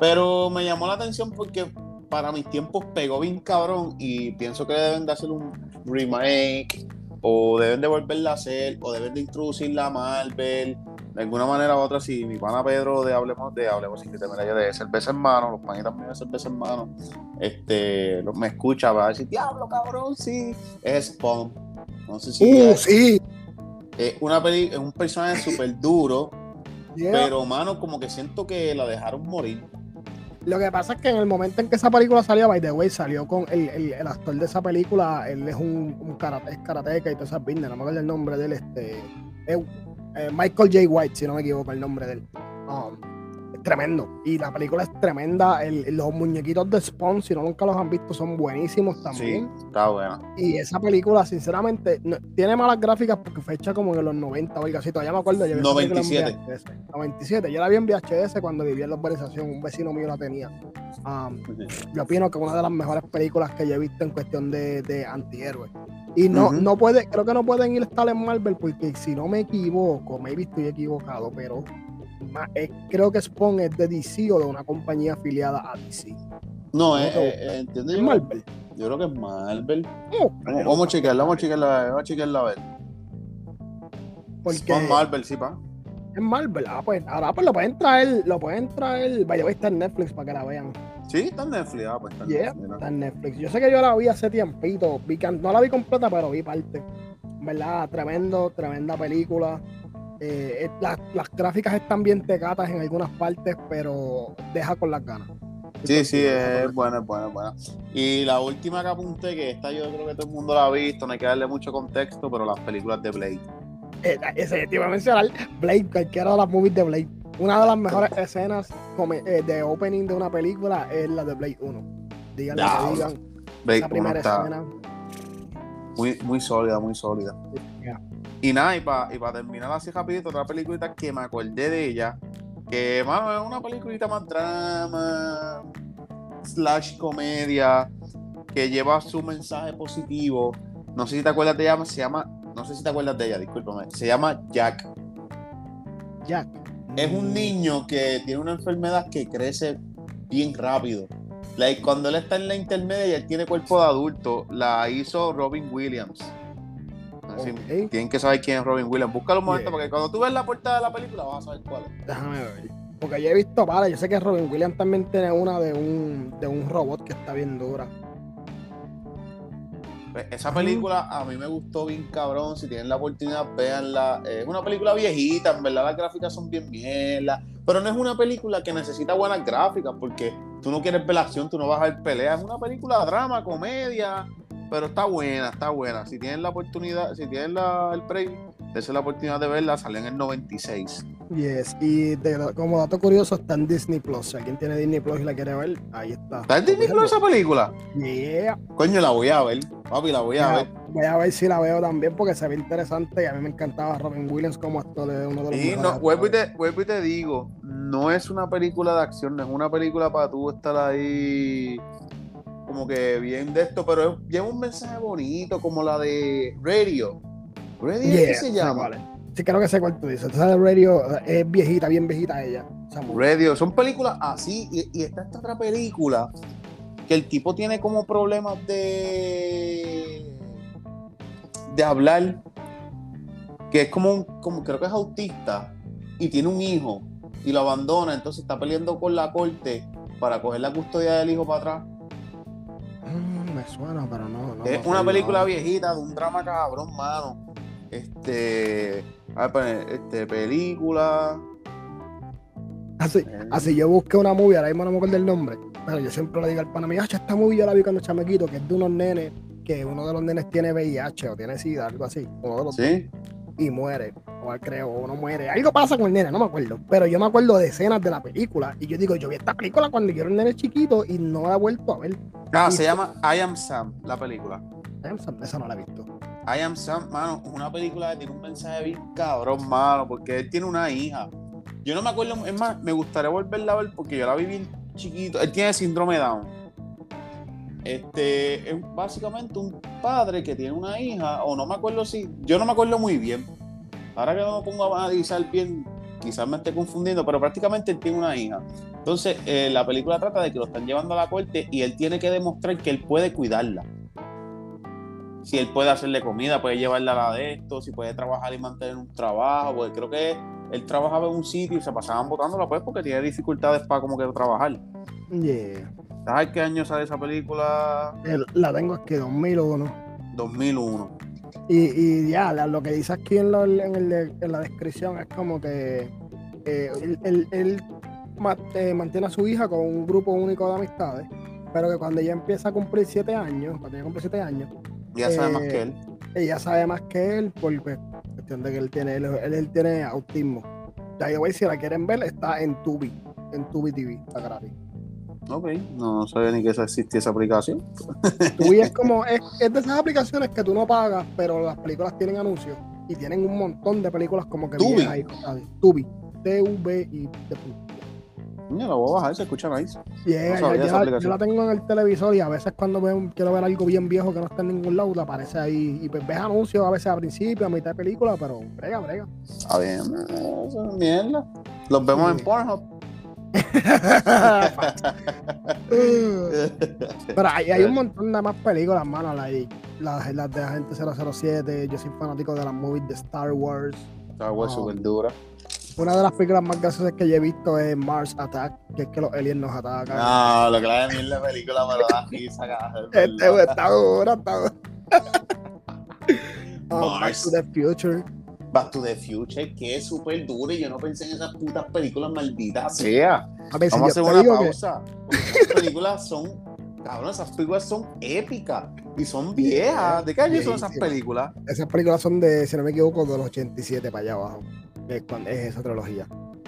Pero me llamó la atención porque para mis tiempos pegó bien cabrón y pienso que deben de hacer un remake o deben de volverla a hacer o deben de introducirla a Marvel de alguna manera u otra si mi pana Pedro de Hablemos de Hablemos sin que te mira yo de cerveza en mano los panitas míos de cerveza en mano este me escucha va a decir diablo cabrón sí es Spawn no sé si Uh, sí. es una peli es un personaje súper duro [LAUGHS] Yeah. pero mano como que siento que la dejaron morir Lo que pasa es que en el momento en que esa película salió, by the way, salió con el, el- el actor de esa película, él es un, un karate, es karateca y todas esas business, no me acuerdo el nombre de él, este, es, eh, Michael J. White, si no me equivoco el nombre de él. Um, tremendo. Y la película es tremenda. El- los muñequitos de Spawn, si no nunca los han visto, son buenísimos sí también. está buena Y esa película, sinceramente, no- tiene malas gráficas porque fue hecha como en los 90 o algo así. Todavía me acuerdo. yo vi esa película en 97. VHS. 97. Yo la vi en VHS cuando vivía en la urbanización. Un vecino mío la tenía. Um, yo opino que una de las mejores películas que yo he visto en cuestión de, de antihéroes. Y no, no puede, creo que no pueden ir a estar en Marvel porque si no me equivoco, maybe estoy equivocado, pero creo que Spawn es de DC o de una compañía afiliada a DC. no eh, eh, entiendo ¿Es yo, Marvel? yo creo que es Marvel Oh, vamos, vamos a chequearla vamos a chequearla vamos a chequearla a ver porque Spawn Marvel sí pa es Marvel. Ah, pues ahora pues lo pueden traer, lo pueden traer, vaya, está en Netflix para que la vean. sí está en Netflix ah pues está en Yeah, Netflix, está en Netflix. Yo sé que yo la vi hace tiempito, vi no la vi completa, pero vi parte. ¿Verdad? Tremendo, tremenda película. Eh, eh, las, las gráficas están bien tecatas en algunas partes, pero deja con las ganas. Sí, sí, es buena, es buena, es buena. Y la última que apunté, que esta yo creo que todo el mundo la ha visto, no hay que darle mucho contexto, pero las películas de Blade. Eh, ese te iba a mencionar Blade, cualquiera de las movies de Blade. Una de las mejores escenas de opening de una película es la de Blade 1. Digan lo que digan. Blade Esa 1 primera está escena. muy, muy sólida, muy sólida. Yeah. Y nada, y para y pa terminar así rapidito, otra peliculita que me acordé de ella, que mano, es una peliculita más drama, slash comedia, que lleva su mensaje positivo. No sé si te acuerdas de ella, se llama, no sé si te acuerdas de ella, discúlpame, se llama Jack. Jack. Es un niño que tiene una enfermedad que crece bien rápido. Like, cuando él está en la intermedia y él tiene cuerpo de adulto, la hizo Robin Williams. Así. Tienen que saber quién es Robin Williams. Búscalo un momento Yeah. porque cuando tú ves la portada de la película vas a saber cuál es. Déjame ver. Porque yo he visto para, yo sé que Robin Williams también tiene una de un, de un robot que está bien dura. Pues, Esa película a mí me gustó bien cabrón. Si tienen la oportunidad, véanla. Es una película viejita, en verdad las gráficas son bien mierdas. Pero no es una película que necesita buenas gráficas porque tú no quieres ver la acción, tú no vas a ver peleas. Es una película drama, comedia. Pero está buena, está buena. Si tienen la oportunidad, si tienen la, el break, dense la oportunidad de verla. Salió en el 96. Yes, y de- como dato curioso está en Disney Plus. Si alguien tiene Disney Plus y la quiere ver, ahí está. ¿Está en Disney Plus esa película? Yeah. Coño, la voy a ver. Papi, la voy a ver. Voy a ver si la veo también porque se ve interesante y a mí me encantaba Robin Williams como actor de uno de los Sí, mejores no, vuelvo, y te, vuelvo y te digo, no es una película de acción, no es una película para tú estar ahí como que bien de esto, pero lleva un mensaje bonito como la de Radio. ¿Radio Yeah, que se llama? Sí, creo que sé cuál tú dices. De Radio es viejita, bien viejita ella. Radio, son películas así y, y está esta otra película que el tipo tiene como problemas de de hablar, que es como, un, como creo que es autista y tiene un hijo y lo abandona, entonces está peleando con la corte para coger la custodia del hijo para atrás. Me suena, pero no. no es una película viejita de un drama cabrón, mano. Este, a ver, pues, este película. Así, Eh, así yo busqué una movie, ahora mismo no me acuerdo el nombre, pero yo siempre le digo al pana mío, "Acho, esta movie yo la vi cuando chamequito, que es de unos nenes, que uno de los nenes tiene VIH o tiene SIDA, algo así, uno de los Sí, y muere, o creo, o no muere. Algo pasa con el nene, no me acuerdo. Pero yo me acuerdo de escenas de la película. Y yo digo, yo vi esta película cuando yo era un nene chiquito y no la he vuelto a ver. ah, Y- se llama I Am Sam, la película. Esa no la he visto. I Am Sam, mano, una película que tiene un mensaje bien cabrón, mano, porque él tiene una hija. Yo no me acuerdo, es más, me gustaría volverla a ver porque yo la vi bien chiquito. Él tiene síndrome Down. Este es básicamente un padre que tiene una hija, o no me acuerdo si, yo no me acuerdo muy bien. Ahora que no me pongo a analizar bien, quizás me esté confundiendo, pero prácticamente él tiene una hija. Entonces, eh, la película trata de que lo están llevando a la corte y él tiene que demostrar que él puede cuidarla si él puede hacerle comida, puede llevarla a la de esto, si puede trabajar y mantener un trabajo, porque creo que él trabajaba en un sitio y se pasaban votándola pues porque tiene dificultades para como que trabajar. Yeah. ¿Sabes qué año sale esa película? El- La tengo aquí, 2001. 2001. Y, y ya, lo que dice aquí en, lo- en el- en la descripción es como que eh, él, él- él ma- eh, mantiene a su hija con un grupo único de amistades, pero que cuando ella empieza a cumplir siete años, cuando ella cumple siete años, Ya sabe Eh, más que él. ella sabe más que él por pues, cuestión de que él tiene, él tiene autismo. Ya yo voy, si la quieren ver, está en Tubi, en Tubi TV, está gratis. Ok, no, no sabía ni que esa existía esa aplicación. Tubi es [LAUGHS] como, es, es de esas aplicaciones que tú no pagas, pero las películas tienen anuncios y tienen un montón de películas como que Tubi. así. Tubi, T-U-B y. Coño, la voy a bajar, se escucha nice. Llega, No sabía yo, esa yo la, aplicación. yo la tengo en el televisor y a veces cuando veo, quiero ver algo bien viejo que no está en ningún lado, aparece ahí y pues ves anuncios a veces a principio, a mitad de película, pero brega, brega. Está bien, eh, eso es mierda. Los vemos en. Pornhub. [LAUGHS] Pero hay, hay un montón de más películas, mano. like, las, las de Agente 007. Yo soy fanático de las movies de Star Wars. Star Wars super dura. Una de las películas más graciosas que yo he visto es Mars Attack, que es que los aliens nos atacan. No, lo que la de mierda de película me lo da risa. [LAUGHS] Este está dura, está dura. [LAUGHS] Oh, Back Mars. to the Future. Back to the Future, que es súper dura y yo no pensé en esas putas películas malditas. Sea. A ver, si Vamos a hacer una que- pausa. porque Esas películas son, cabrón, esas películas son épicas y son viejas. ¿De qué año son esas películas? esas películas son de, si no me equivoco, de los 87 para allá abajo. Es, cuando- es esa trilogía.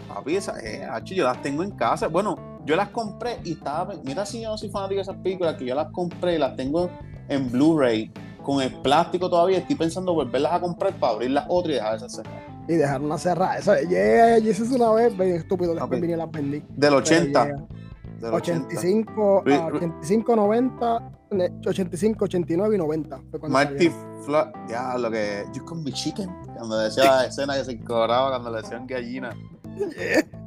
Papi, esas, eh, hacho, yo las tengo en casa. Bueno, yo las compré y estaba. Mira, si yo no soy fanático de esas películas, que yo las compré y las tengo en Blu-ray con el plástico todavía. Estoy pensando volverlas a comprar para abrir las otras y dejar esas cerradas. Y dejaron una cerrada. Eso, yeah, yo hice eso una vez, bien estúpido. Después vine y las vendí. Del Pero 80. yeah. Del 80. 85, Re- ah, re- 85, 90, ne- 85, 89 y 90. Fue cuando Marty. Fla... Ya, lo que. You can be chicken. Cuando decía la [LAUGHS] escena que se cobraba cuando le decían gallina. [LAUGHS]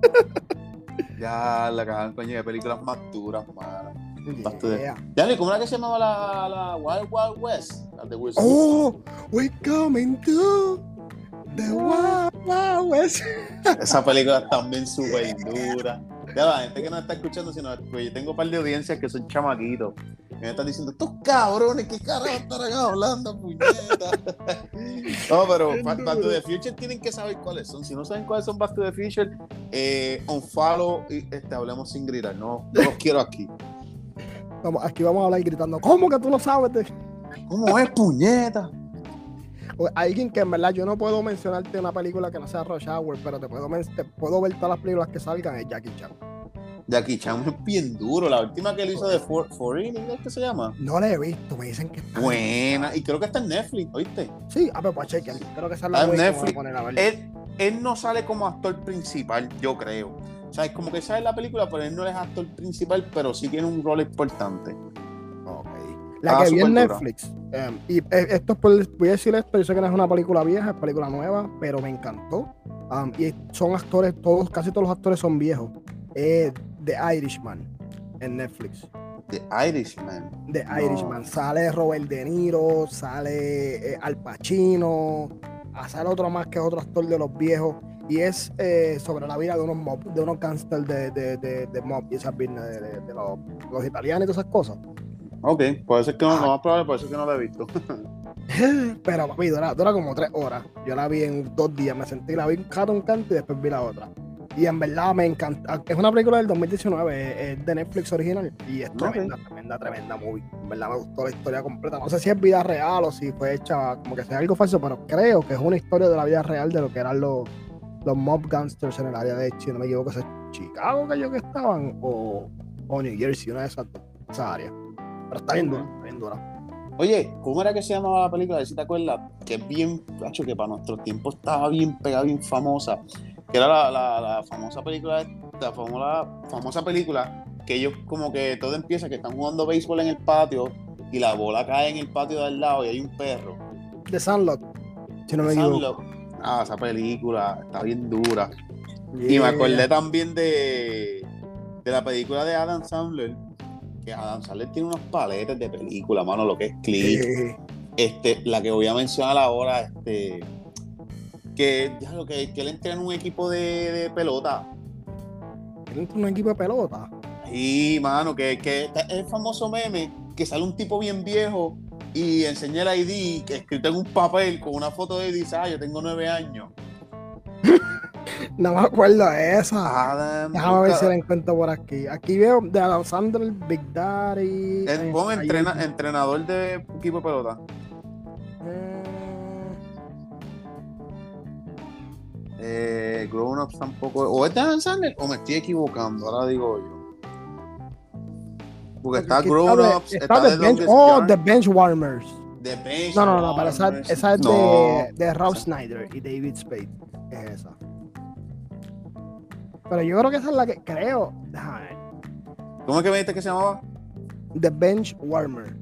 Ya, la cagan, coño, de películas más duras, mano. Yeah. Ya, ¿cómo era que se llamaba la, la Wild Wild West? La de. Oh, we're coming to the Wild Wild West. [LAUGHS] Esa película también súper dura. Ya la gente que nos está escuchando, si no, pues yo tengo un par de audiencias que son chamaquitos. Y me están diciendo, estos cabrones, ¿qué carajo estarán hablando, puñeta? [LAUGHS] no, pero Back Back to the Future tienen que saber cuáles son. Si no saben cuáles son Back to the Future, eh, on follow y este, hablemos sin gritar. No, no los quiero aquí. Vamos, aquí vamos a hablar gritando. ¿Cómo que tú no sabes? de-?" ¿Cómo es, puñeta? O Alguien que en verdad yo no puedo mencionarte una película que no sea Rush Hour, pero te puedo, te puedo ver todas las películas que salgan es Jackie Chan. Jackie Chan es bien duro. La última que él hizo de For- Foreign, ¿es que se llama? No la he visto, me dicen que está. Buena. Y creo que está en Netflix, ¿oíste? Sí, a ver, pues chequen. Creo que esa es la en voy a poner a ver. Él, él no sale como actor principal, yo creo. Sea, como que sale en la película, pero él no es actor principal, pero sí tiene un rol importante. Ok. La Ah, que vi en. Netflix. em, y eh, esto es por, voy a decir esto, yo sé que no es una película vieja, es película nueva, pero me encantó. Y son actores, todos, casi todos los actores son viejos. Es The Irishman en Netflix. The Irishman. The No. Irishman. Sale Robert De Niro, sale eh, Al Pacino, ah, sale otro más que es otro actor de los viejos. Y es eh, sobre la vida de unos mob, de unos gangsters de, de, de, de mob y esas business de, de- de los, los italianos y todas esas cosas. Ok, puede ser que no, Ah. lo más probable, puede ser que no lo he visto. [LAUGHS] Pero papi, dura, dura como tres horas. Yo la vi en dos días, me sentí, la vi un cada un canto y después vi la otra. Y en verdad me encanta. Es una película del 2019, es de Netflix original. Y es tremenda, tremenda, tremenda movie. En verdad me gustó la historia completa. No sé si es vida real o si fue hecha como que sea algo falso, pero creo que es una historia de la vida real de lo que eran los, los mob gangsters en el área de, si no me equivoco, es Chicago que yo que estaban o, o New Jersey, una de esas esa área. Pero está bien dura, está bien dura. Oye, ¿cómo era que se llamaba la película? A ver si te acuerdas. Que es bien, cacho, que para nuestro tiempo estaba bien pegada, bien famosa. Que era la, la- la famosa película, la famosa, famosa película que ellos como que todo empieza, que están jugando béisbol en el patio y la bola cae en el patio de al lado y hay un perro. The Sandlot, si no me equivoco. Ah, esa película está bien dura. Y me Yeah. acordé también de, de la película de Adam Sandler. Que Adam Sandler tiene unos paletes de película, mano, lo que es click. Eh, Este, la que voy a mencionar ahora, este, que, ya lo que, que él entra en un equipo de, de pelota. él entra en un equipo de pelota. Y, mano, que, que es el famoso meme que sale un tipo bien viejo y enseña el ID que escrito en un papel con una foto de él y dice, ah, yo tengo nueve años. [LAUGHS] No me acuerdo de esa. Adam, Déjame ver si la encuentro por aquí. Aquí veo de Adam Sandler, Big Daddy. eh, eh, ahí- entrena- entrenador de equipo de pelota. Eh, Eh, Grown Ups tampoco. O es de Adam Sandler o me estoy equivocando, ahora digo yo. Porque está Grown Ups, está está The Bench, oh. The Bench Warmers. The Bench No, no, no, pero esa, es No. de, de Rob Snyder y David Spade. Es esa. Pero yo creo que esa es la que creo. Déjame ver. ¿Cómo es que me dijiste que se llamaba? The Bench Warmer.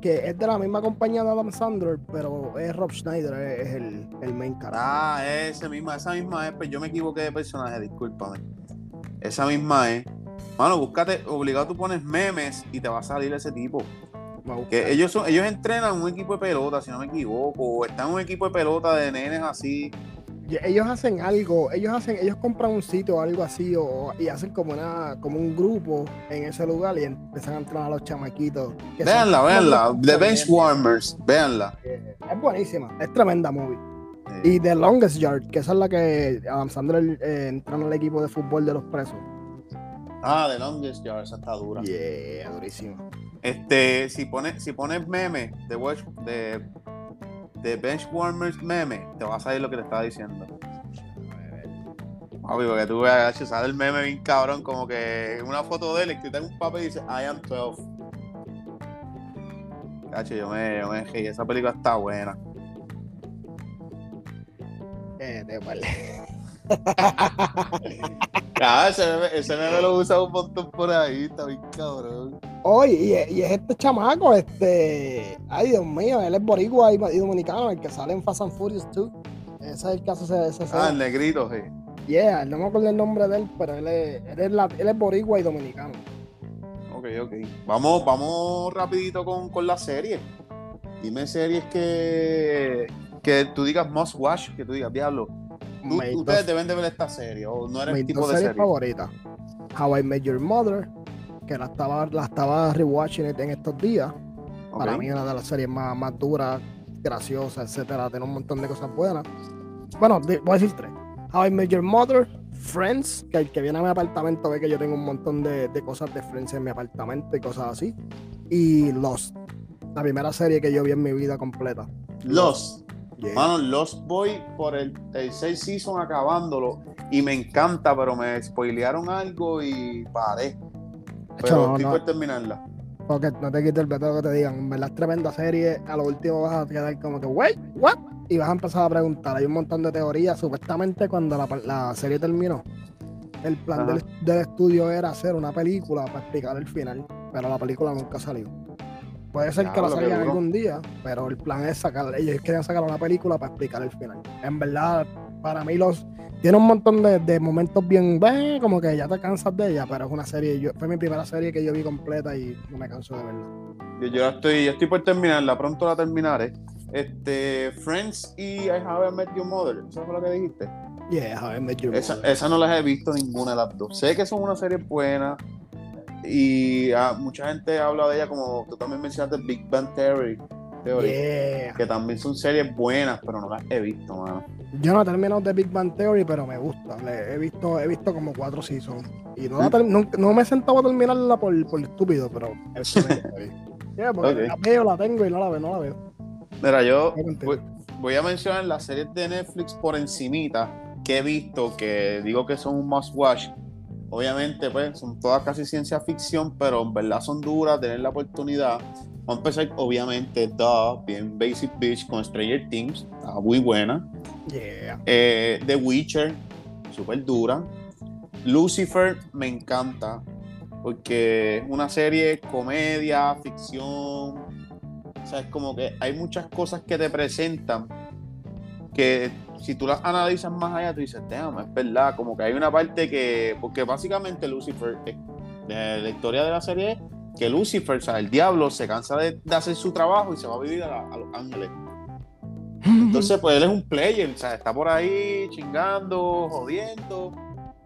Que es de la misma compañía de Adam Sandler, pero es Rob Schneider, es, el, el main character. Ah, esa misma, esa misma es, pues yo me equivoqué de personaje, discúlpame. Esa misma es. Mano, búscate, obligado tú pones memes y te va a salir ese tipo. Que ellos son, ellos entrenan un equipo de pelota, si no me equivoco, o están en un equipo de pelota de nenes así. Ellos hacen algo, ellos hacen, ellos compran un sitio o algo así o, y hacen como una, como un grupo en ese lugar y empiezan a entrenar a los chamaquitos. véanla. los- The Bench Warmers, véanla. Eh, Es buenísima, es tremenda movie. Y The Longest Yard, que esa es la que Adam Sandler eh, entra en el equipo de fútbol de los presos. Ah, The Longest Yard, esa está dura. Yeah, durísima. Este, si pones, si pones meme de, watch, de, de Benchwarmers meme, te va a salir lo que te estaba diciendo. Papi, porque tú veas, sale el meme bien cabrón, como que una foto de él escrita en un papel y dice I am 12. Gacho, yo me, yo me reí, esa película está buena. Eh, de vale. [LAUGHS] Ah, ese ese meme lo usa un montón por ahí, está bien cabrón. Oye, y, y es este chamaco, este. Ay, Dios mío, él es boricua y, y dominicano, el que sale en Fast and Furious 2. Ese es el hace ese. ese Ah, el negrito, sí. Yeah, no me acuerdo el nombre de él, pero él es, él es, la- él es boricua y dominicano. Ok, ok. Vamos, vamos rapidito con, con la serie. Dime series que, que tú digas must watch, que tú digas, diablo. Tú- ustedes dos- deben de ver esta serie, o no eres mis el tipo de serie. favoritas. How I Met Your Mother, que la estaba, la estaba rewatching en estos días. Para mí, una de las series más, más duras, graciosas, etcétera. Tiene un montón de cosas buenas. Bueno, de- voy a decir tres: How I Met Your Mother, Friends, que el que viene a mi apartamento ve que yo tengo un montón de, de cosas de Friends en mi apartamento y cosas así. Y Lost, la primera serie que yo vi en mi vida completa. Lost. Yeah. Mano, Lost Boy por el, 6 season acabándolo. Y me encanta, pero me spoilearon algo y paré. Pero no, estoy no. por terminarla. Porque no te quites el veto lo que te digan. En verdad es tremenda serie. A lo último vas a quedar como que, wait, what? Y vas a empezar a preguntar. Hay un montón de teorías. Supuestamente cuando la, la serie terminó, el plan del, del estudio era hacer una película para explicar el final. Pero la película nunca salió. Puede ser que la salgan algún día, pero el plan es sacar, ellos querían sacar una película para explicar el final. En verdad, para mí los tiene un montón de, momentos bien, eh, como que ya te cansas de ella, pero es una serie, yo, fue mi primera serie que yo vi completa y no me canso de verla. Yo, yo estoy, yo estoy por terminarla, pronto la terminaré. Este, Friends y I Have Met Your Mother, ¿eso fue lo que dijiste? Yeah, I Have Met Your esa, Mother. Esa no las he visto ninguna de las dos. Sé que son una serie buena y ah, mucha gente habla de ella como tú también mencionaste Big Bang Theory. Que también son series buenas, pero no las he visto, mano. Yo no he terminado de Big Bang Theory, pero me gusta. he visto, he visto como cuatro seasons. Y no, no, me he sentado a terminarla por, por estúpido, pero eso [LAUGHS] yeah, porque la veo, la tengo y no la veo, no la veo. Mira, yo voy, a mencionar las series de Netflix por encimita que he visto, que digo que son un must watch. Obviamente, pues, son todas casi ciencia ficción, pero en verdad son duras, tener la oportunidad. Vamos a empezar, obviamente, da bien Basic Beach con Stranger Things, está muy buena. Yeah. Eh, The Witcher, súper dura. Lucifer, me encanta, porque es una serie comedia, ficción. O sea, es como que hay muchas cosas que te presentan que si tú las analizas más allá, tú dices, es verdad, como que hay una parte que, porque básicamente Lucifer, eh, la historia de la serie que Lucifer, o sea, el diablo, se cansa de, hacer su trabajo y se va a vivir a, Los Ángeles. [LAUGHS] Entonces, pues él es un player, o sea, está por ahí chingando, jodiendo,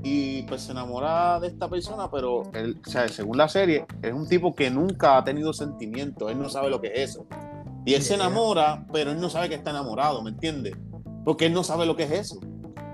y pues se enamora de esta persona, pero él, o sea, según la serie, es un tipo que nunca ha tenido sentimientos, él no sabe lo que es eso. Y él se enamora, pero él no sabe que está enamorado, ¿me entiendes? Porque él no sabe lo que es eso.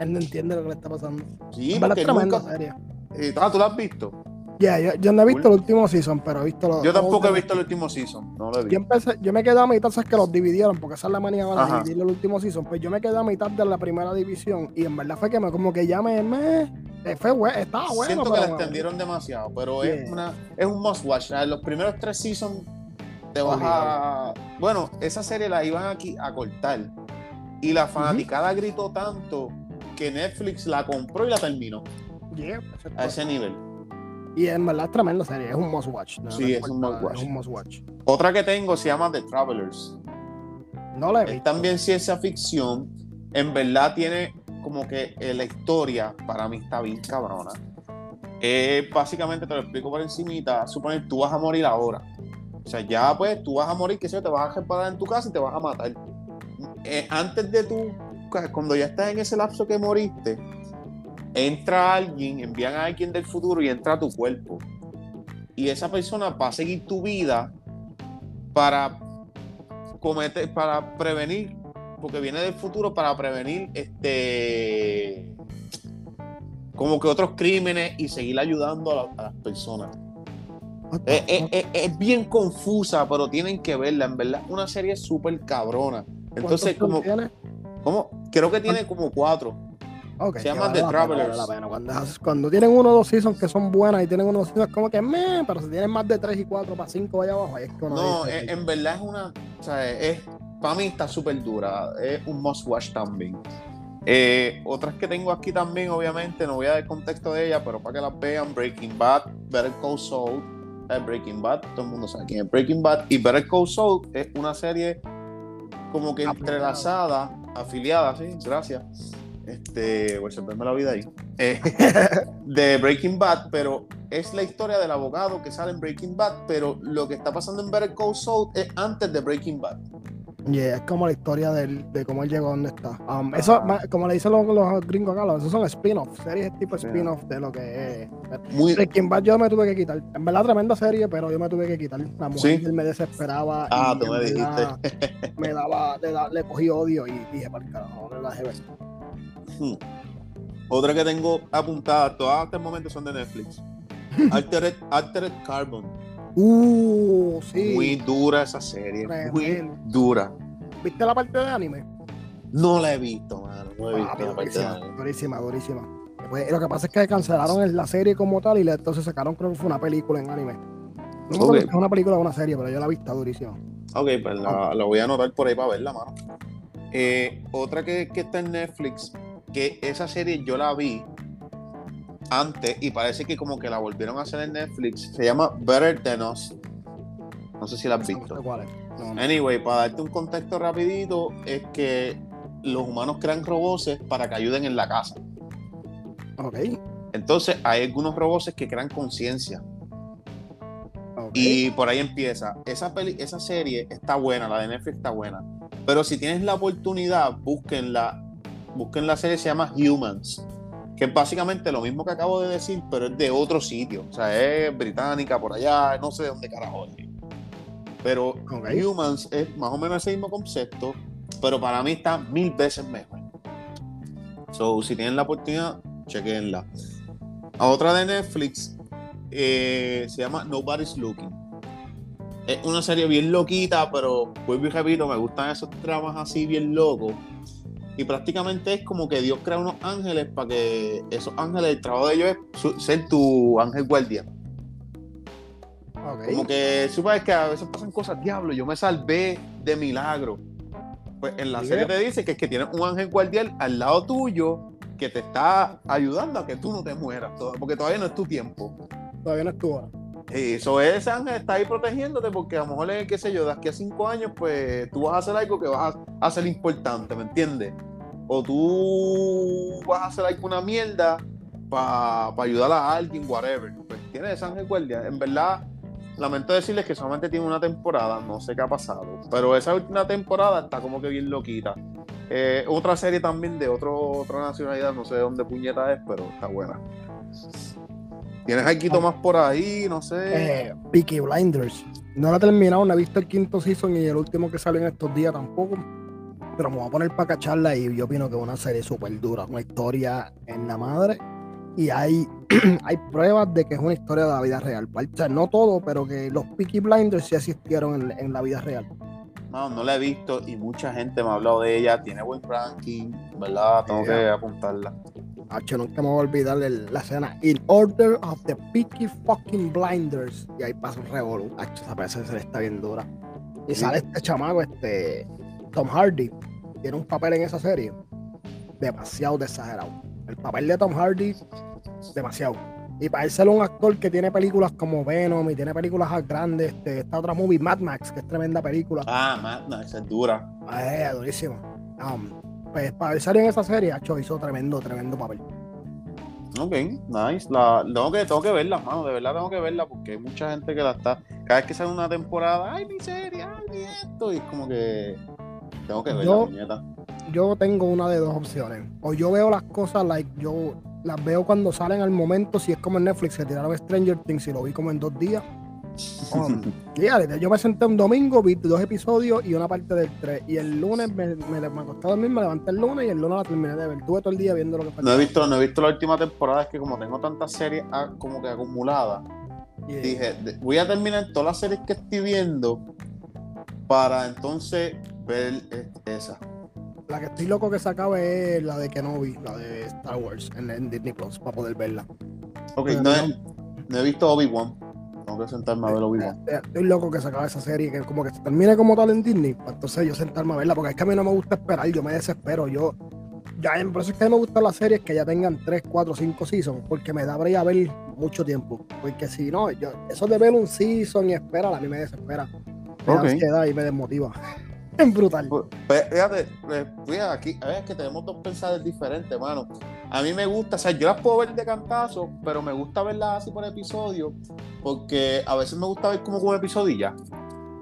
Él no entiende lo que le está pasando. Sí, porque nunca... Serie. Eh, ¿tú lo has visto? Ya, yo, no he visto el último season, pero he visto los. Yo tampoco he visto el último season, no lo he visto. Yo, empecé, yo me quedé a mitad, sabes que los dividieron, porque esa es la manía para dividir el último season. Pues yo me quedé a mitad de la primera división y en verdad fue que me, como que ya me. me fue, estaba bueno. Siento que la extendieron demasiado, pero es, una, es un must watch. Los primeros tres seasons te vas a. Bueno, esa serie la iban aquí a cortar y la fanaticada gritó tanto que Netflix la compró y la terminó. a ese nivel. Y en verdad es tremenda serie, es un must watch. sí, es un must watch. Otra que tengo se llama The Travelers. No la he visto. Es también ciencia ficción. En verdad tiene como que eh, la historia para mí está bien cabrona. Eh, básicamente te lo explico por encimita. Suponer tú vas a morir ahora. O sea, ya pues tú vas a morir, que sé te vas a reparar en tu casa y te vas a matar. Eh, antes de tú, cuando ya estás en ese lapso que moriste, entra alguien, envían a alguien del futuro y entra a tu cuerpo. Y esa persona va a seguir tu vida para cometer, para prevenir, porque viene del futuro para prevenir este como que otros crímenes y seguir ayudando a, las personas. Es, bien confusa, pero tienen que verla, en verdad. Una serie súper cabrona. Entonces, como. ¿Cómo? Creo que tiene como cuatro. se llaman The Travelers. Cuando, tienen uno o dos seasons que son buenas y tienen uno o dos seasons como que me, pero si tienen más de tres y cuatro para cinco allá abajo, es que No, en, verdad es una. O sea, es, para mí está súper dura. Es un must watch también. Eh, otras que tengo aquí también, obviamente, no voy a dar contexto de ella, pero para que las vean: Breaking Bad, Better Call Saul. Eh, Breaking Bad, todo el mundo sabe quién es Breaking Bad. Y Better Call Saul es una serie como que entrelazada, afiliada, sí, gracias. Este, voy a perderme la vida ahí. Eh, [LAUGHS] de Breaking Bad, pero es la historia del abogado que sale en Breaking Bad, pero lo que está pasando en Better Call Saul es antes de Breaking Bad. Yeah, es como la historia de cómo él llegó a donde está. Um, eso, como le dicen los, gringos acá, esos son spin-offs, series tipo spin-off de lo que es. Muy... Breaking Bad yo me tuve que quitar. En verdad, tremenda serie, pero yo me tuve que quitar. La mujer me desesperaba. Ah, tú me dijiste. [LAUGHS] me daba, le, le, cogí odio y dije, para el carajo, no la dejé ver. Hmm. Otra que tengo apuntada, todas hasta el momento son de Netflix. [LAUGHS] Altered, Altered Carbon. Uh, sí. Muy dura esa serie. Muy dura. ¿Viste la parte de anime? No la he visto, mano. No he visto la parte de anime. Durísima, durísima. Pues, lo que pasa es que cancelaron la serie como tal y entonces sacaron, creo que fue una película en anime. No me es una película o una serie, pero yo la he visto durísima. Ok, pues la, voy a anotar por ahí para verla, mano. Eh, otra que, que está en Netflix, que esa serie yo la vi antes y parece que como que la volvieron a hacer en Netflix. Se llama Better Than Us. No sé si la has visto. Anyway, para darte un contexto rapidito, es que los humanos crean robots para que ayuden en la casa. Ok. Entonces hay algunos robots que crean conciencia. Y por ahí empieza. Esa, peli esa serie está buena, la de Netflix está buena. Pero si tienes la oportunidad, búsquenla. Busquen la serie, se llama Humans. Que es básicamente lo mismo que acabo de decir, pero es de otro sitio. O sea, es británica, por allá, no sé de dónde carajo es. Pero Humans es más o menos ese mismo concepto, pero para mí está mil veces mejor. So, si tienen la oportunidad, chequenla. A otra de Netflix eh, se llama Nobody's Looking. Es una serie bien loquita, pero vuelvo y repito, me gustan esos dramas así bien locos. Y prácticamente es como que Dios crea unos ángeles para que esos ángeles, el trabajo de ellos es ser tu ángel guardián. Como que sabes que a veces pasan cosas, diablo, yo me salvé de milagro. Pues en la serie te dice que es que tienes un ángel guardián al lado tuyo que te está ayudando a que tú no te mueras, porque todavía no es tu tiempo. Todavía no es tu hora. Eso ese ángel está ahí protegiéndote porque a lo mejor, qué sé yo, de aquí a cinco años, pues tú vas a hacer algo que vas a hacer importante, ¿me entiendes? O tú vas a hacer alguna mierda para ayudar a alguien, whatever. Pues tienes ángel guardia. En verdad, lamento decirles que solamente tiene una temporada, no sé qué ha pasado. Pero esa última temporada está como que bien loquita. Eh, otra serie también de otro, otra nacionalidad, no sé de dónde puñeta es, pero está buena. ¿Tienes algo más por ahí? No sé. Eh, Peaky Blinders. No la he terminado, no he visto el quinto season y el último que salió en estos días tampoco. Pero me voy a poner para cacharla y yo opino que es una serie súper dura, una historia en la madre. Y hay, [CLEARS THROAT] hay pruebas de que es una historia de la vida real. O sea, no todo, pero que los Peaky Blinders sí existieron en, en la vida real. No, no la he visto y mucha gente me ha hablado de ella. Tiene buen ranking, ¿verdad? Tengo que apuntarla. Hacho, nunca me voy a olvidar la escena In Order of the Peaky Fucking Blinders. Y ahí pasa un revolú. Hacho, esa parece que está bien dura. Y sale este chamaco, este Tom Hardy. Tiene un papel en esa serie demasiado exagerado. El papel de Tom Hardy, demasiado. Y para él ser un actor que tiene películas como Venom y tiene películas grandes, este, esta otra movie, Mad Max, que es tremenda película. Ah, Mad Max, es dura. Eh, durísima. Um, pues para salir en esa serie, hecho, hizo tremendo, tremendo papel. Ok, nice. La, tengo, que, tengo que verla, mano. De verdad tengo que verla porque hay mucha gente que la está. Cada vez que sale una temporada, ay, mi serie, ay, esto. Y es como que tengo que verla, yo, Yo tengo una de dos opciones. O yo veo las cosas, like, yo las veo cuando salen al momento. Si es como en Netflix, que tiraron Stranger Things y lo vi como en dos días Um, [LAUGHS] yo me senté un domingo, vi dos episodios y una parte del tres. Y el lunes me, me, me acosté a dormir, me levanté el lunes y el lunes la terminé de ver. Tuve todo el día viendo lo que pasó. No he visto, no he visto la última temporada, es que como tengo tantas series como que acumuladas, dije, voy a terminar todas las series que estoy viendo para entonces ver esa. La que estoy loco que se acabe es la de Kenobi, la de Star Wars en, Disney Plus, para poder verla. Ok, no, no he visto Obi-Wan. Tengo que sentarme a ver lo eh, eh, Estoy loco que se acabe esa serie, que como que se termine como tal en Disney. Pues entonces yo sentarme a verla, porque es que a mí no me gusta esperar, yo me desespero. Yo, ya, por eso es que me gustan las series que ya tengan 3, 4, 5 seasons, porque me da a ver mucho tiempo. Porque si no, yo, eso de ver un season y esperar, a mí me desespera. Me da ansiedad y me desmotiva. Brutal. Pues, pues, fíjate, pues, fíjate, aquí, a ver, que tenemos dos pensares diferentes, mano. A mí me gusta, o sea, yo las puedo ver de cantazo, pero me gusta verlas así por episodio, porque a veces me gusta ver como un episodio y ya.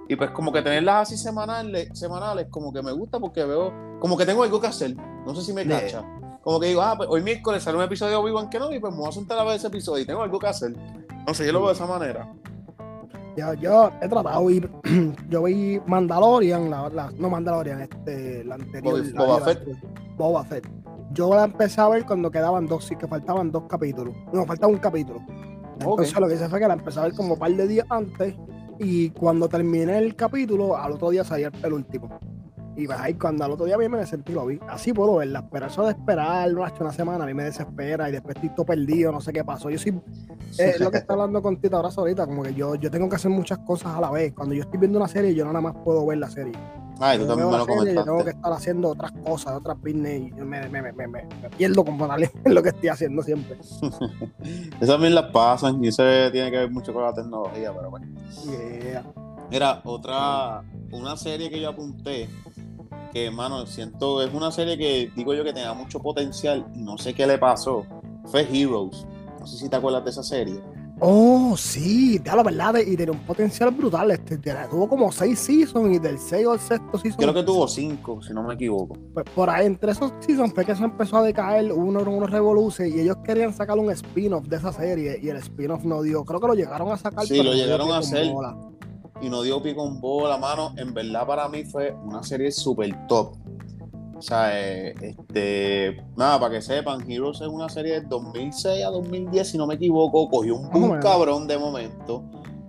Y pues como que tenerlas así semanales, semanales, como que me gusta porque veo, como que tengo algo que hacer. No sé si me cacha. Como que digo, ah, pues hoy miércoles sale un episodio de Obi-Wan Kenobi, pues me voy a sentar a ver ese episodio y tengo algo que hacer. No sé, yo lo veo de esa manera. Yo, yo he tratado y [CLEARS THROAT] yo vi Mandalorian, la, no Mandalorian, este, la anterior. Boba Fett. Boba Fett. Yo la empecé a ver cuando quedaban dos, sí que faltaban dos capítulos. No, faltaba un capítulo. Entonces lo que hice fue que la empecé a ver como un par de días antes y cuando terminé el capítulo, al otro día salía el último. Y ahí cuando al otro día a mí me sentí lo vi. Así puedo verla, pero eso de esperar una semana a mí me desespera y después estoy todo perdido, no sé qué pasó. Yo sí, es lo que está hablando con Tita ahora ahorita, como que yo, yo tengo que hacer muchas cosas a la vez. Cuando yo estoy viendo una serie, yo no nada más puedo ver la serie. Ay, tú también me lo serie, Yo tengo que estar haciendo otras cosas, otras business y me, me, me, me, pierdo como [LAUGHS] en lo que estoy haciendo siempre. [LAUGHS] Esas también las pasan y eso tiene que ver mucho con la tecnología, pero bueno. Mira, otra, una serie que yo apunté que, mano, siento, es una serie que digo yo que tenía mucho potencial y no sé qué le pasó. Fue Heroes. No sé si te acuerdas de esa serie. Oh, sí, ya la verdad, y tiene un potencial brutal. Este, tuvo como seis seasons y del 6 al sexto season. Creo que tuvo cinco, si no me equivoco. Pues por ahí, entre esos seasons fue que se empezó a decaer uno unos revoluciones y ellos querían sacar un spin-off de esa serie y el spin-off no dio. Creo que lo llegaron a sacar. Sí, lo llegaron a hacer. Y no dio pico con bola, mano. En verdad, para mí fue una serie súper top. O sea, eh, este, nada, para que sepan, Heroes es una serie de 2006 a 2010, si no me equivoco, cogió un boom cabrón de momento.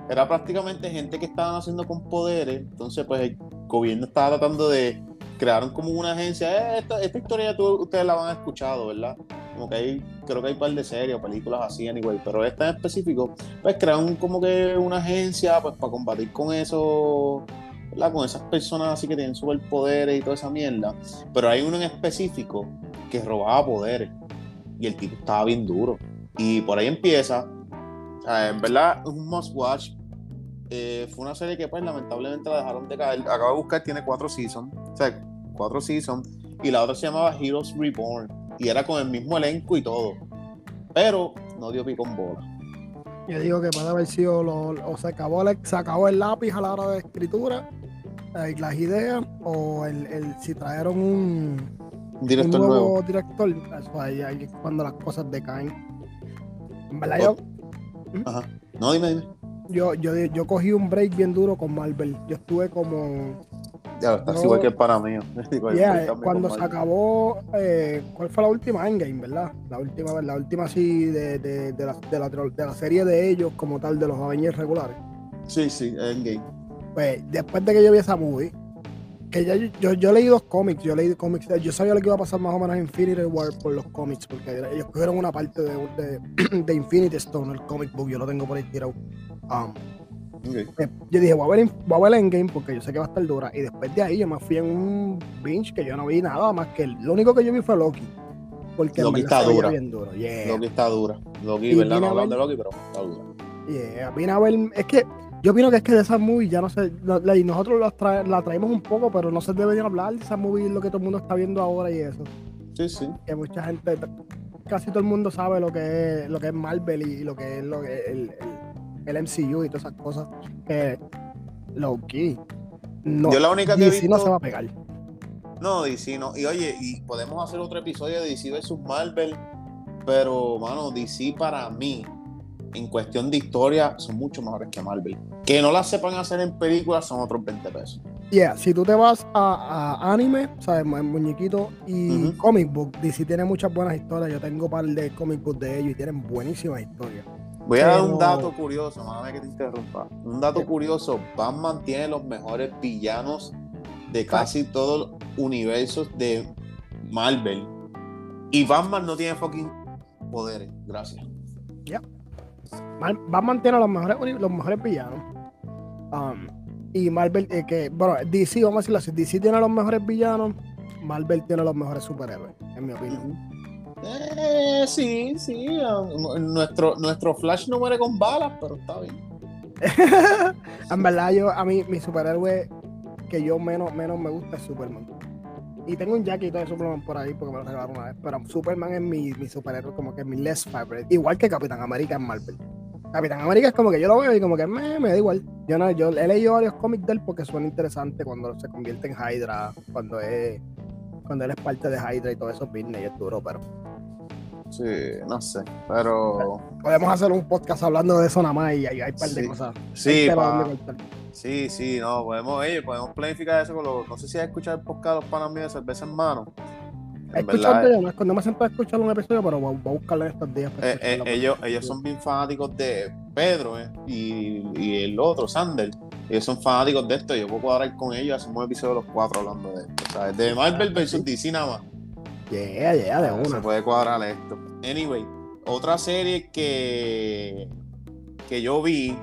Era prácticamente gente que estaban haciendo con poderes, entonces pues el gobierno estaba tratando de crear como una agencia. Eh, esta, historia ya ustedes la han escuchado, ¿verdad? Como que hay, creo que hay un par de series o películas así, anyway, pero esta en específico, pues crearon como que una agencia pues para combatir con eso con esas personas así que tienen superpoderes y toda esa mierda. Pero hay uno en específico que robaba poderes. Y el tipo estaba bien duro. Y por ahí empieza. en verdad es un must watch. Eh, fue una serie que pues lamentablemente la dejaron de caer. Acabo de buscar, tiene cuatro seasons. O sea, cuatro seasons. Y la otra se llamaba Heroes Reborn. Y era con el mismo elenco y todo. Pero no dio pico en bola. Yo digo que puede haber sido, o se acabó, el, se acabó el lápiz a la hora de escritura, eh, las ideas, o el, el, si trajeron un, director nuevo, director, eso ahí, ahí, cuando las cosas decaen. En verdad, yo. ¿Mm? Ajá. No, dime, dime. Yo, yo, yo cogí un break bien duro con Marvel. Yo estuve como ya, estás igual que para mí. [LAUGHS] cuando se acabó, eh, ¿cuál fue la última? Endgame, ¿verdad? La última, la última sí de, de, de, la, de, la, de la serie de ellos como tal, de los Avengers regulares. Sí, sí, Endgame. Pues después de que yo vi esa movie, que ya yo, yo, leí dos cómics, yo leí cómics, yo sabía lo que iba a pasar más o menos en Infinity War por los cómics, porque ellos cogieron una parte de, de, [CLEARS THROAT] Infinity Stone, el comic book, yo lo tengo por ahí tirado. Um, yo dije, voy a, ver, voy a ver Endgame porque yo sé que va a estar dura. Y después de ahí yo me fui en un binge que yo no vi nada más que lo único que yo vi fue Loki. Porque Loki está dura. Bien duro. Loki está dura. Loki, ¿verdad? No hablando de Loki, pero está dura. Yeah, vine a ver, es que yo opino que es que de esa movie ya no sé, y nosotros la, traemos un poco, pero no se debe hablar de esa movie, lo que todo el mundo está viendo ahora y eso. Sí, sí. Que mucha gente, casi todo el mundo sabe lo que es, lo que es Marvel y, lo que es lo que el el MCU y todas esas cosas. que low key. No, Yo la única que DC no se va a pegar. No, DC no. Y oye, y podemos hacer otro episodio de DC vs Marvel, pero, mano, DC para mí, en cuestión de historia, son mucho mejores que Marvel. Que no las sepan hacer en películas son otros 20 pesos. Yeah, si tú te vas a, anime, sabes, muñequito y comic book, DC tiene muchas buenas historias. Yo tengo un par de comic books de ellos y tienen buenísimas historias. Voy a dar un dato curioso, que te interrumpa. Un dato curioso, Batman tiene los mejores villanos de casi todos los universos de Marvel. Y Batman no tiene fucking poderes. Gracias. Ya. Batman tiene los mejores, los mejores villanos. Um, y Marvel, eh, que, bueno, DC, vamos a decirlo así, DC tiene los mejores villanos, Marvel tiene los mejores superhéroes, en mi opinión. Eh, sí, sí. Nuestro, nuestro Flash no muere con balas, pero está bien. [LAUGHS] en verdad, yo, a mí, mi superhéroe que yo menos, menos me gusta es Superman. Y tengo un jacket de Superman por ahí porque me lo regalaron una vez. Pero Superman es mi, mi superhéroe, como que es mi less favorite. Igual que Capitán América en Marvel. Capitán América es como que yo lo veo y como que me, me da igual. Yo no, yo he leído varios cómics de él porque suena interesante cuando se convierte en Hydra, cuando es cuando él es parte de Hydra y todo eso business y es duro, pero Sí, no sé, pero... Podemos hacer un podcast hablando de eso nada más y hay, hay un par de cosas. Sí, sí, sí, no, podemos, podemos planificar eso con los... No sé si has escuchado el podcast de los panas míos de cerveza en mano. Escucharte, no, no me siento a escuchar un episodio, pero voy, a buscarlo en estos días. Eh, eh, ellos, ellos son bien fanáticos de Pedro eh, y, y, el otro, Sander. Ellos son fanáticos de esto. Yo puedo cuadrar con ellos. Hacemos un episodio de los cuatro hablando de esto. Sea, de Marvel ah, vs. DC nada más. Yeah, yeah, de una. Se puede cuadrar esto. Anyway, otra serie que, que yo vi,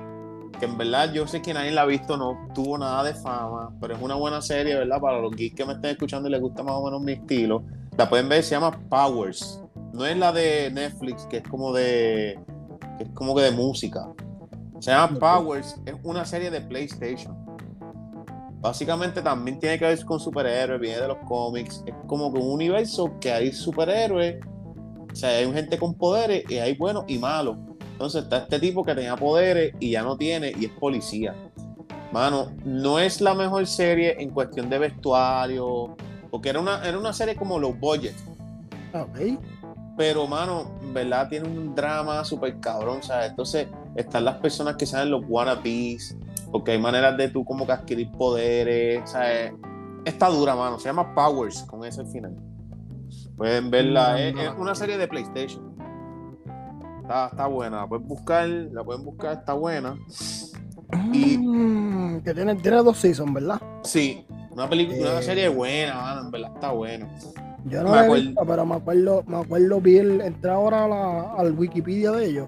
que en verdad yo sé que nadie la ha visto, no tuvo nada de fama, pero es una buena serie, ¿verdad? Para los geeks que me estén escuchando y les gusta más o menos mi estilo. La pueden ver, se llama Powers. No es la de Netflix, que es como de. Que es como que de música. Se llama Powers, es una serie de PlayStation. Básicamente también tiene que ver con superhéroes, viene de los cómics. Es como que un universo que hay superhéroes, o sea, hay gente con poderes y hay buenos y malos. Entonces está este tipo que tenía poderes y ya no tiene y es policía. Mano, no es la mejor serie en cuestión de vestuario, porque era una, era una serie como los budget. Ok. Pero, mano, ¿verdad? Tiene un drama súper cabrón, ¿sabes? Entonces, están las personas que saben los wannabes, porque hay maneras de tú como que adquirir poderes, ¿sabes? Está dura, mano. Se llama Powers, con ese final. Pueden verla. No, es, no. es una serie de PlayStation. Está, está buena. La pueden buscar, la pueden buscar, está buena. Y- Mm, que tiene, tiene dos seasons, ¿verdad? Sí, una película, una Eh. serie buena, mano, en verdad está buena. Yo no Me la he acuerdo. visto, pero me acuerdo, me acuerdo, vi el, entré ahora a la- al Wikipedia de ellos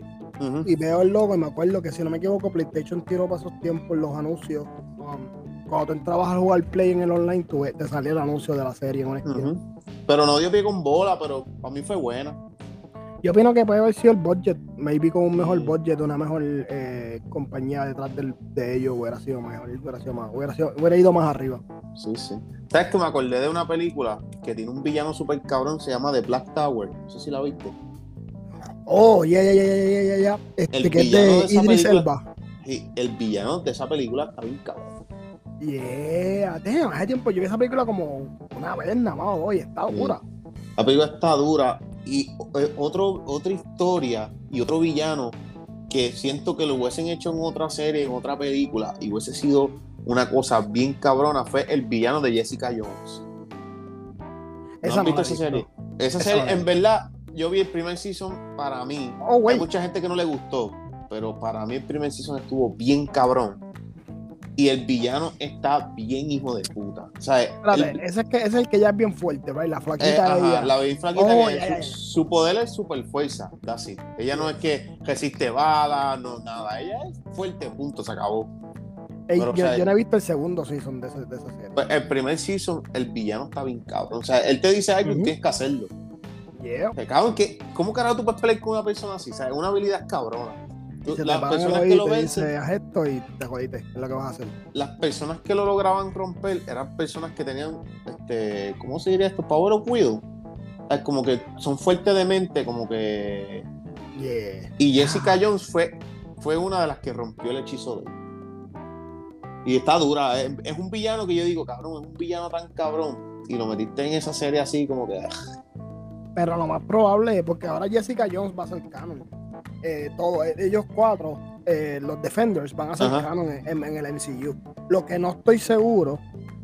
Y veo el logo y me acuerdo que si no me equivoco, PlayStation tiró para esos tiempos los anuncios. um, cuando tú entrabas a jugar Play en el online, tú, te salía el anuncio de la serie en una esquina. Pero no dio pie con bola, pero para mí fue buena. Yo opino que puede haber sido el budget, maybe con un mejor budget, una mejor eh, compañía detrás del- de ellos hubiera sido mejor, hubiera, sido más, hubiera, sido- hubiera ido más arriba. Sí, sí. ¿Sabes que me acordé de una película que tiene un villano súper cabrón, se llama The Black Tower? No sé si la viste. Oh, ya, ya, ya, ya, ya, ya. Este El que es villano de de esa Idris película- Elba. Y el villano de esa película está bien cabrón. Yeah, damn, hace tiempo yo vi esa película como una vez nada más hoy, está Sí. dura. La película está dura y eh, otro, otra historia y otro villano que siento que lo hubiesen hecho en otra serie, en otra película y hubiese sido una cosa bien cabrona fue el villano de Jessica Jones. ¿No Esa no visto esa visto. serie? Esa Esa serie, la he en verdad, yo vi el primer season para mí. Oh, Hay mucha gente que no le gustó, pero para mí el primer season estuvo bien cabrón. Y el villano está bien hijo de puta. O sea, Espérate, el- ese, es que, ese es el que ya es bien fuerte, ¿verdad? La eh, flaquita ajá, ella. la vi flaquita Oh, que. Su, poder es super fuerza, it. Ella no es que resiste balas, no nada. Ella es fuerte, punto, se acabó. Ey, pero, o yo, sea, yo no he visto el segundo season de, ese- de esa serie. Pues, el primer season, el villano está bien cabrón. O sea, él te dice algo y Ujú. tienes que hacerlo. Yeah. Que, cabrón, que, ¿cómo carajo tú puedes pelear con una persona así? ¿Sabes? Una habilidad cabrona. Tú- te las personas que lo te vencen, haz esto y te jodiste, es lo que vas a hacer. las personas que lo lograban romper eran personas que tenían, este, ¿cómo se diría esto? Power of will. Es como que son fuertes de mente, como que. Yeah. Y Jessica Jones fue, fue una de las que rompió el hechizo de él. Y está dura. Es, es un villano que yo digo, cabrón, es un villano tan cabrón. Y lo metiste en esa serie así, como que. Pero lo más probable es porque ahora Jessica Jones va a ser canon. Eh, todo, eh, ellos cuatro, eh, los Defenders, van a ser Ajá. canon en, en- el MCU. Lo que no estoy seguro,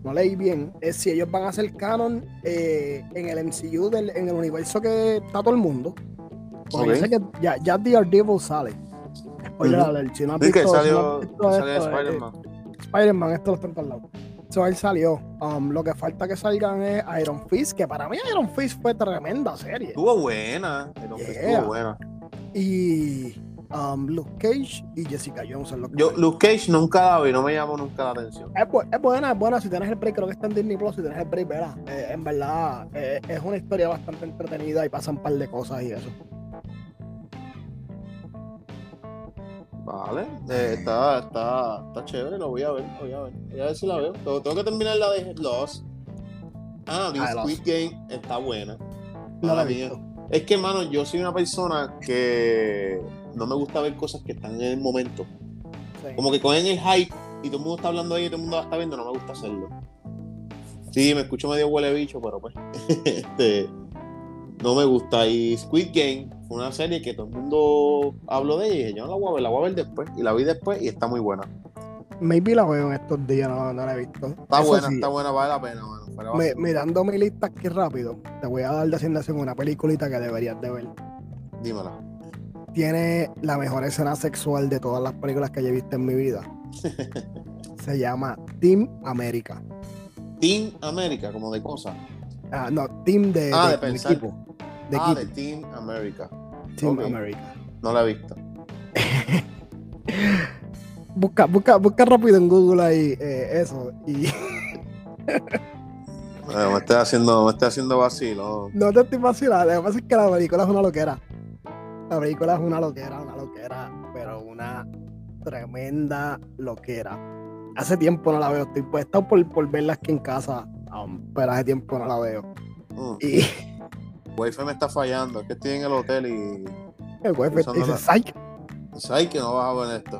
no leí bien, es si ellos van a ser canon eh, en el MCU, del, en el universo que está todo el mundo. Porque Ok. yo sé que ya, ya Daredevil sale. Spoiler alert, si no has visto- si no salió, has visto salió esto, Spider-Man. Spider-Man, esto lo está en todos lados. So, él salió. Um, lo que falta que salgan es Iron Fist, que para mí Iron Fist fue tremenda serie. Estuvo buena. pero Yeah. Estuvo buena. Y um, Luke Cage y Jessica Jones los que Yo. Luke Cage nunca la vi, no me llamó nunca la atención. es, bu- es buena, es buena. Si tienes el break, creo que está en Disney Plus. Si tienes el break, verá. Eh, en verdad, eh, es una historia bastante entretenida y pasan un par de cosas y eso. Vale, eh, está, está, está chévere, lo voy a ver, lo voy a ver. Voy a ver si la veo. Tengo, tengo que terminar la de Lost. Ah, Ah, Lost. Squid Game, está buena. No la mía. Es que, mano, yo soy una persona que no me gusta ver cosas que están en el momento. Sí. Como que cogen el hype y todo el mundo está hablando ahí y todo el mundo la está viendo, no me gusta hacerlo. Sí, me escucho medio huele bicho, pero pues. [LAUGHS] este, no me gusta. Y Squid Game fue una serie que todo el mundo habló de ella y dije, yo no la voy a ver, la voy a ver después. Y la vi después y está muy buena. Maybe la veo en estos días, no, no la he visto. Está Eso buena, sí, está buena, vale la pena. Fuera me- mirando mi lista aquí rápido, te voy a dar de asignación una peliculita que deberías de ver. Dímela. tiene la mejor escena sexual de todas las películas que yo he visto en mi vida. [LAUGHS] Se llama Team América. Team América, como de cosas. Ah, no, Team de, Ah, de- de de equipo. De ah, de. Team América. Team ok. América. No la he visto. [LAUGHS] Busca, busca, busca rápido en Google ahí eh, eso. Y [LAUGHS] me estoy haciendo, me haciendo vacilo. no te estoy vacilando. Lo que pasa es que la película es una loquera. La película es una loquera, una loquera, pero una tremenda loquera. hace tiempo no la veo. Estoy puesto por, por verla aquí en casa, um, pero hace tiempo no la veo. Mm. Y Wi-Fi me está fallando. Es que estoy en el hotel y. el wifi te dice, "Psych". ¿Sabes que no vas a ver esto?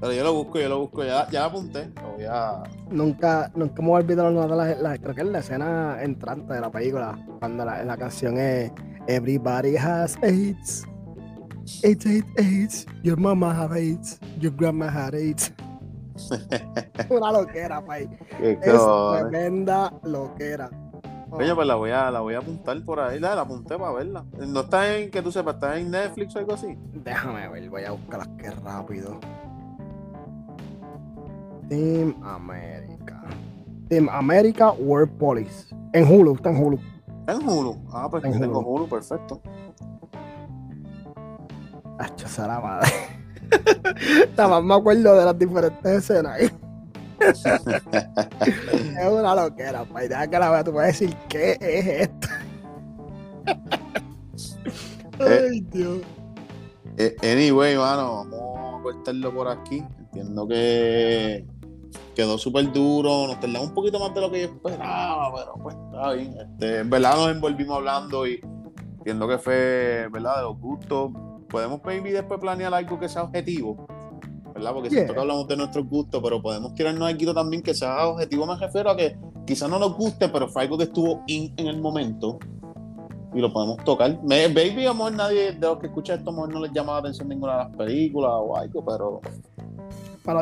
Pero yo lo busco, yo lo busco. Ya, ya la apunté. Lo voy a. Nunca, nunca me voy a olvidar una de las, la- creo que es la escena entrante de la película, cuando la, la canción es Everybody has AIDS. AIDS, AIDS, AIDS. Your mama have AIDS. Your grandma had AIDS. [LAUGHS] una loquera, pay. Es tremenda loquera. Oye, pues la voy a, la voy a apuntar por ahí. La, la apunté para verla. No está en, que tú sepas, está en Netflix o algo así. Déjame ver, voy a buscarlas que rápido. Team America. Team America World Police. En Hulu, está en Hulu. En Hulu. Ah, pues yo tengo Hulu. Perfecto. Hacho, la madre. [LAUGHS] Nada más me acuerdo de las diferentes escenas. [LAUGHS] es una loquera, pa. Y deja que la vea, tú puedes decir, ¿qué es esto? [LAUGHS] Ay, Dios. Eh, anyway, mano, vamos a cortarlo por aquí. Entiendo que quedó súper duro. Nos tardamos un poquito más de lo que yo esperaba, pero pues está bien. Este, en verdad nos envolvimos hablando y entiendo que fue, ¿verdad? De los gustos. Podemos maybe después planear algo que sea objetivo, ¿verdad? Porque Yeah. que hablamos de nuestros gustos, pero podemos tirarnos algo también que sea objetivo. Me refiero a que quizás no nos guste, pero fue algo que estuvo in en el momento y lo podemos tocar. Me- baby, a lo mejor nadie de los que escucha esto, a lo mejor no les llama la atención ninguna de las películas o algo, pero.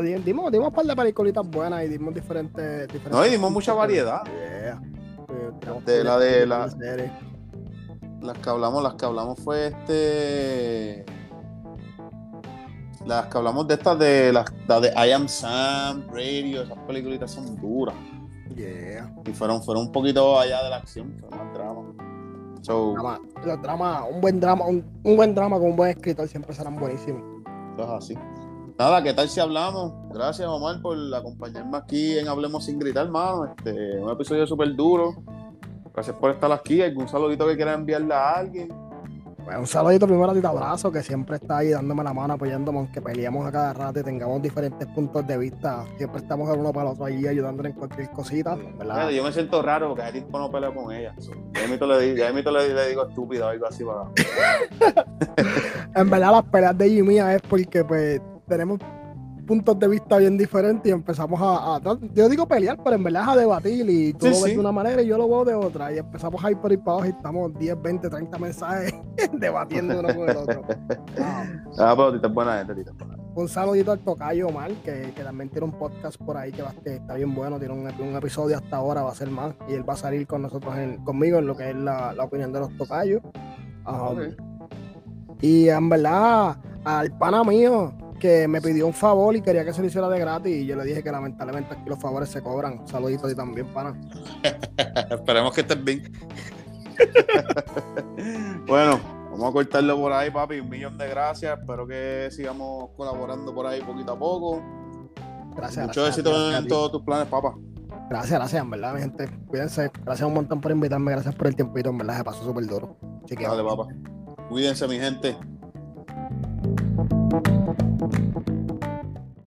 Di- dimos, dimos un par de peliculitas buenas y dimos diferentes. diferentes No, y dimos mucha variedad. Yeah. De la de la-. Las que hablamos, las que hablamos fue este. Las que hablamos de estas de las la de I Am Sam, Radio, esas películas son duras. Yeah. Y fueron, fueron un poquito allá de la acción, fue más drama. So, Drama, los dramas, un buen drama, un, un buen drama con un buen escritor siempre serán buenísimos. Eso es así. Nada, ¿qué tal si hablamos? Gracias, Omar, por acompañarme aquí en Hablemos sin gritar, hermano. Este, un episodio súper duro. Gracias por estar aquí. ¿Algún saludito que quieras enviarle a alguien? Pues un saludito primero a ti, te abrazo, que siempre está ahí dándome la mano, apoyándome, aunque peleamos a cada rato y tengamos diferentes puntos de vista. Siempre estamos el uno para el otro allí ayudándole en cualquier cosita, ¿verdad? Yo me siento raro porque hace tiempo no peleo con ella. Ya mito le, ya mito le, le digo estúpido o algo así para. [LAUGHS] En verdad, las peleas de Jimmy es porque, pues, tenemos puntos de vista bien diferentes y empezamos a, a- yo digo pelear, pero en verdad es a debatir y tú Sí, lo ves sí. de una manera y yo lo veo de otra y empezamos a ir por ahí para abajo y estamos 10, 20, 30 mensajes [LAUGHS] debatiendo uno con el otro. [LAUGHS] Ah, pero buena gente, buena. Un saludito al Tocayo Omar, que, que también tiene un podcast por ahí que, va- que está bien bueno, tiene un, un episodio hasta ahora, va a ser más, y él va a salir con nosotros, en- conmigo, en lo que es la, la opinión de los Tocayos. Um. Y en verdad, al pana mío, que me pidió un favor y quería que se lo hiciera de gratis, y yo le dije que lamentablemente aquí los favores se cobran. Saludito y también, pana. [LAUGHS] Esperemos que estés bien. [LAUGHS] bueno, vamos a cortarlo por ahí, papi. Un millón de gracias. Espero que sigamos colaborando por ahí poquito a poco. Gracias. Mucho gracias, éxito gracias en todos tus planes, papá. Gracias, gracias, en verdad, mi gente. Cuídense. Gracias un montón por invitarme, gracias por el tiempito, en verdad, se pasó súper duro. Chequeado. Dale, papá. Cuídense, mi gente. Bye.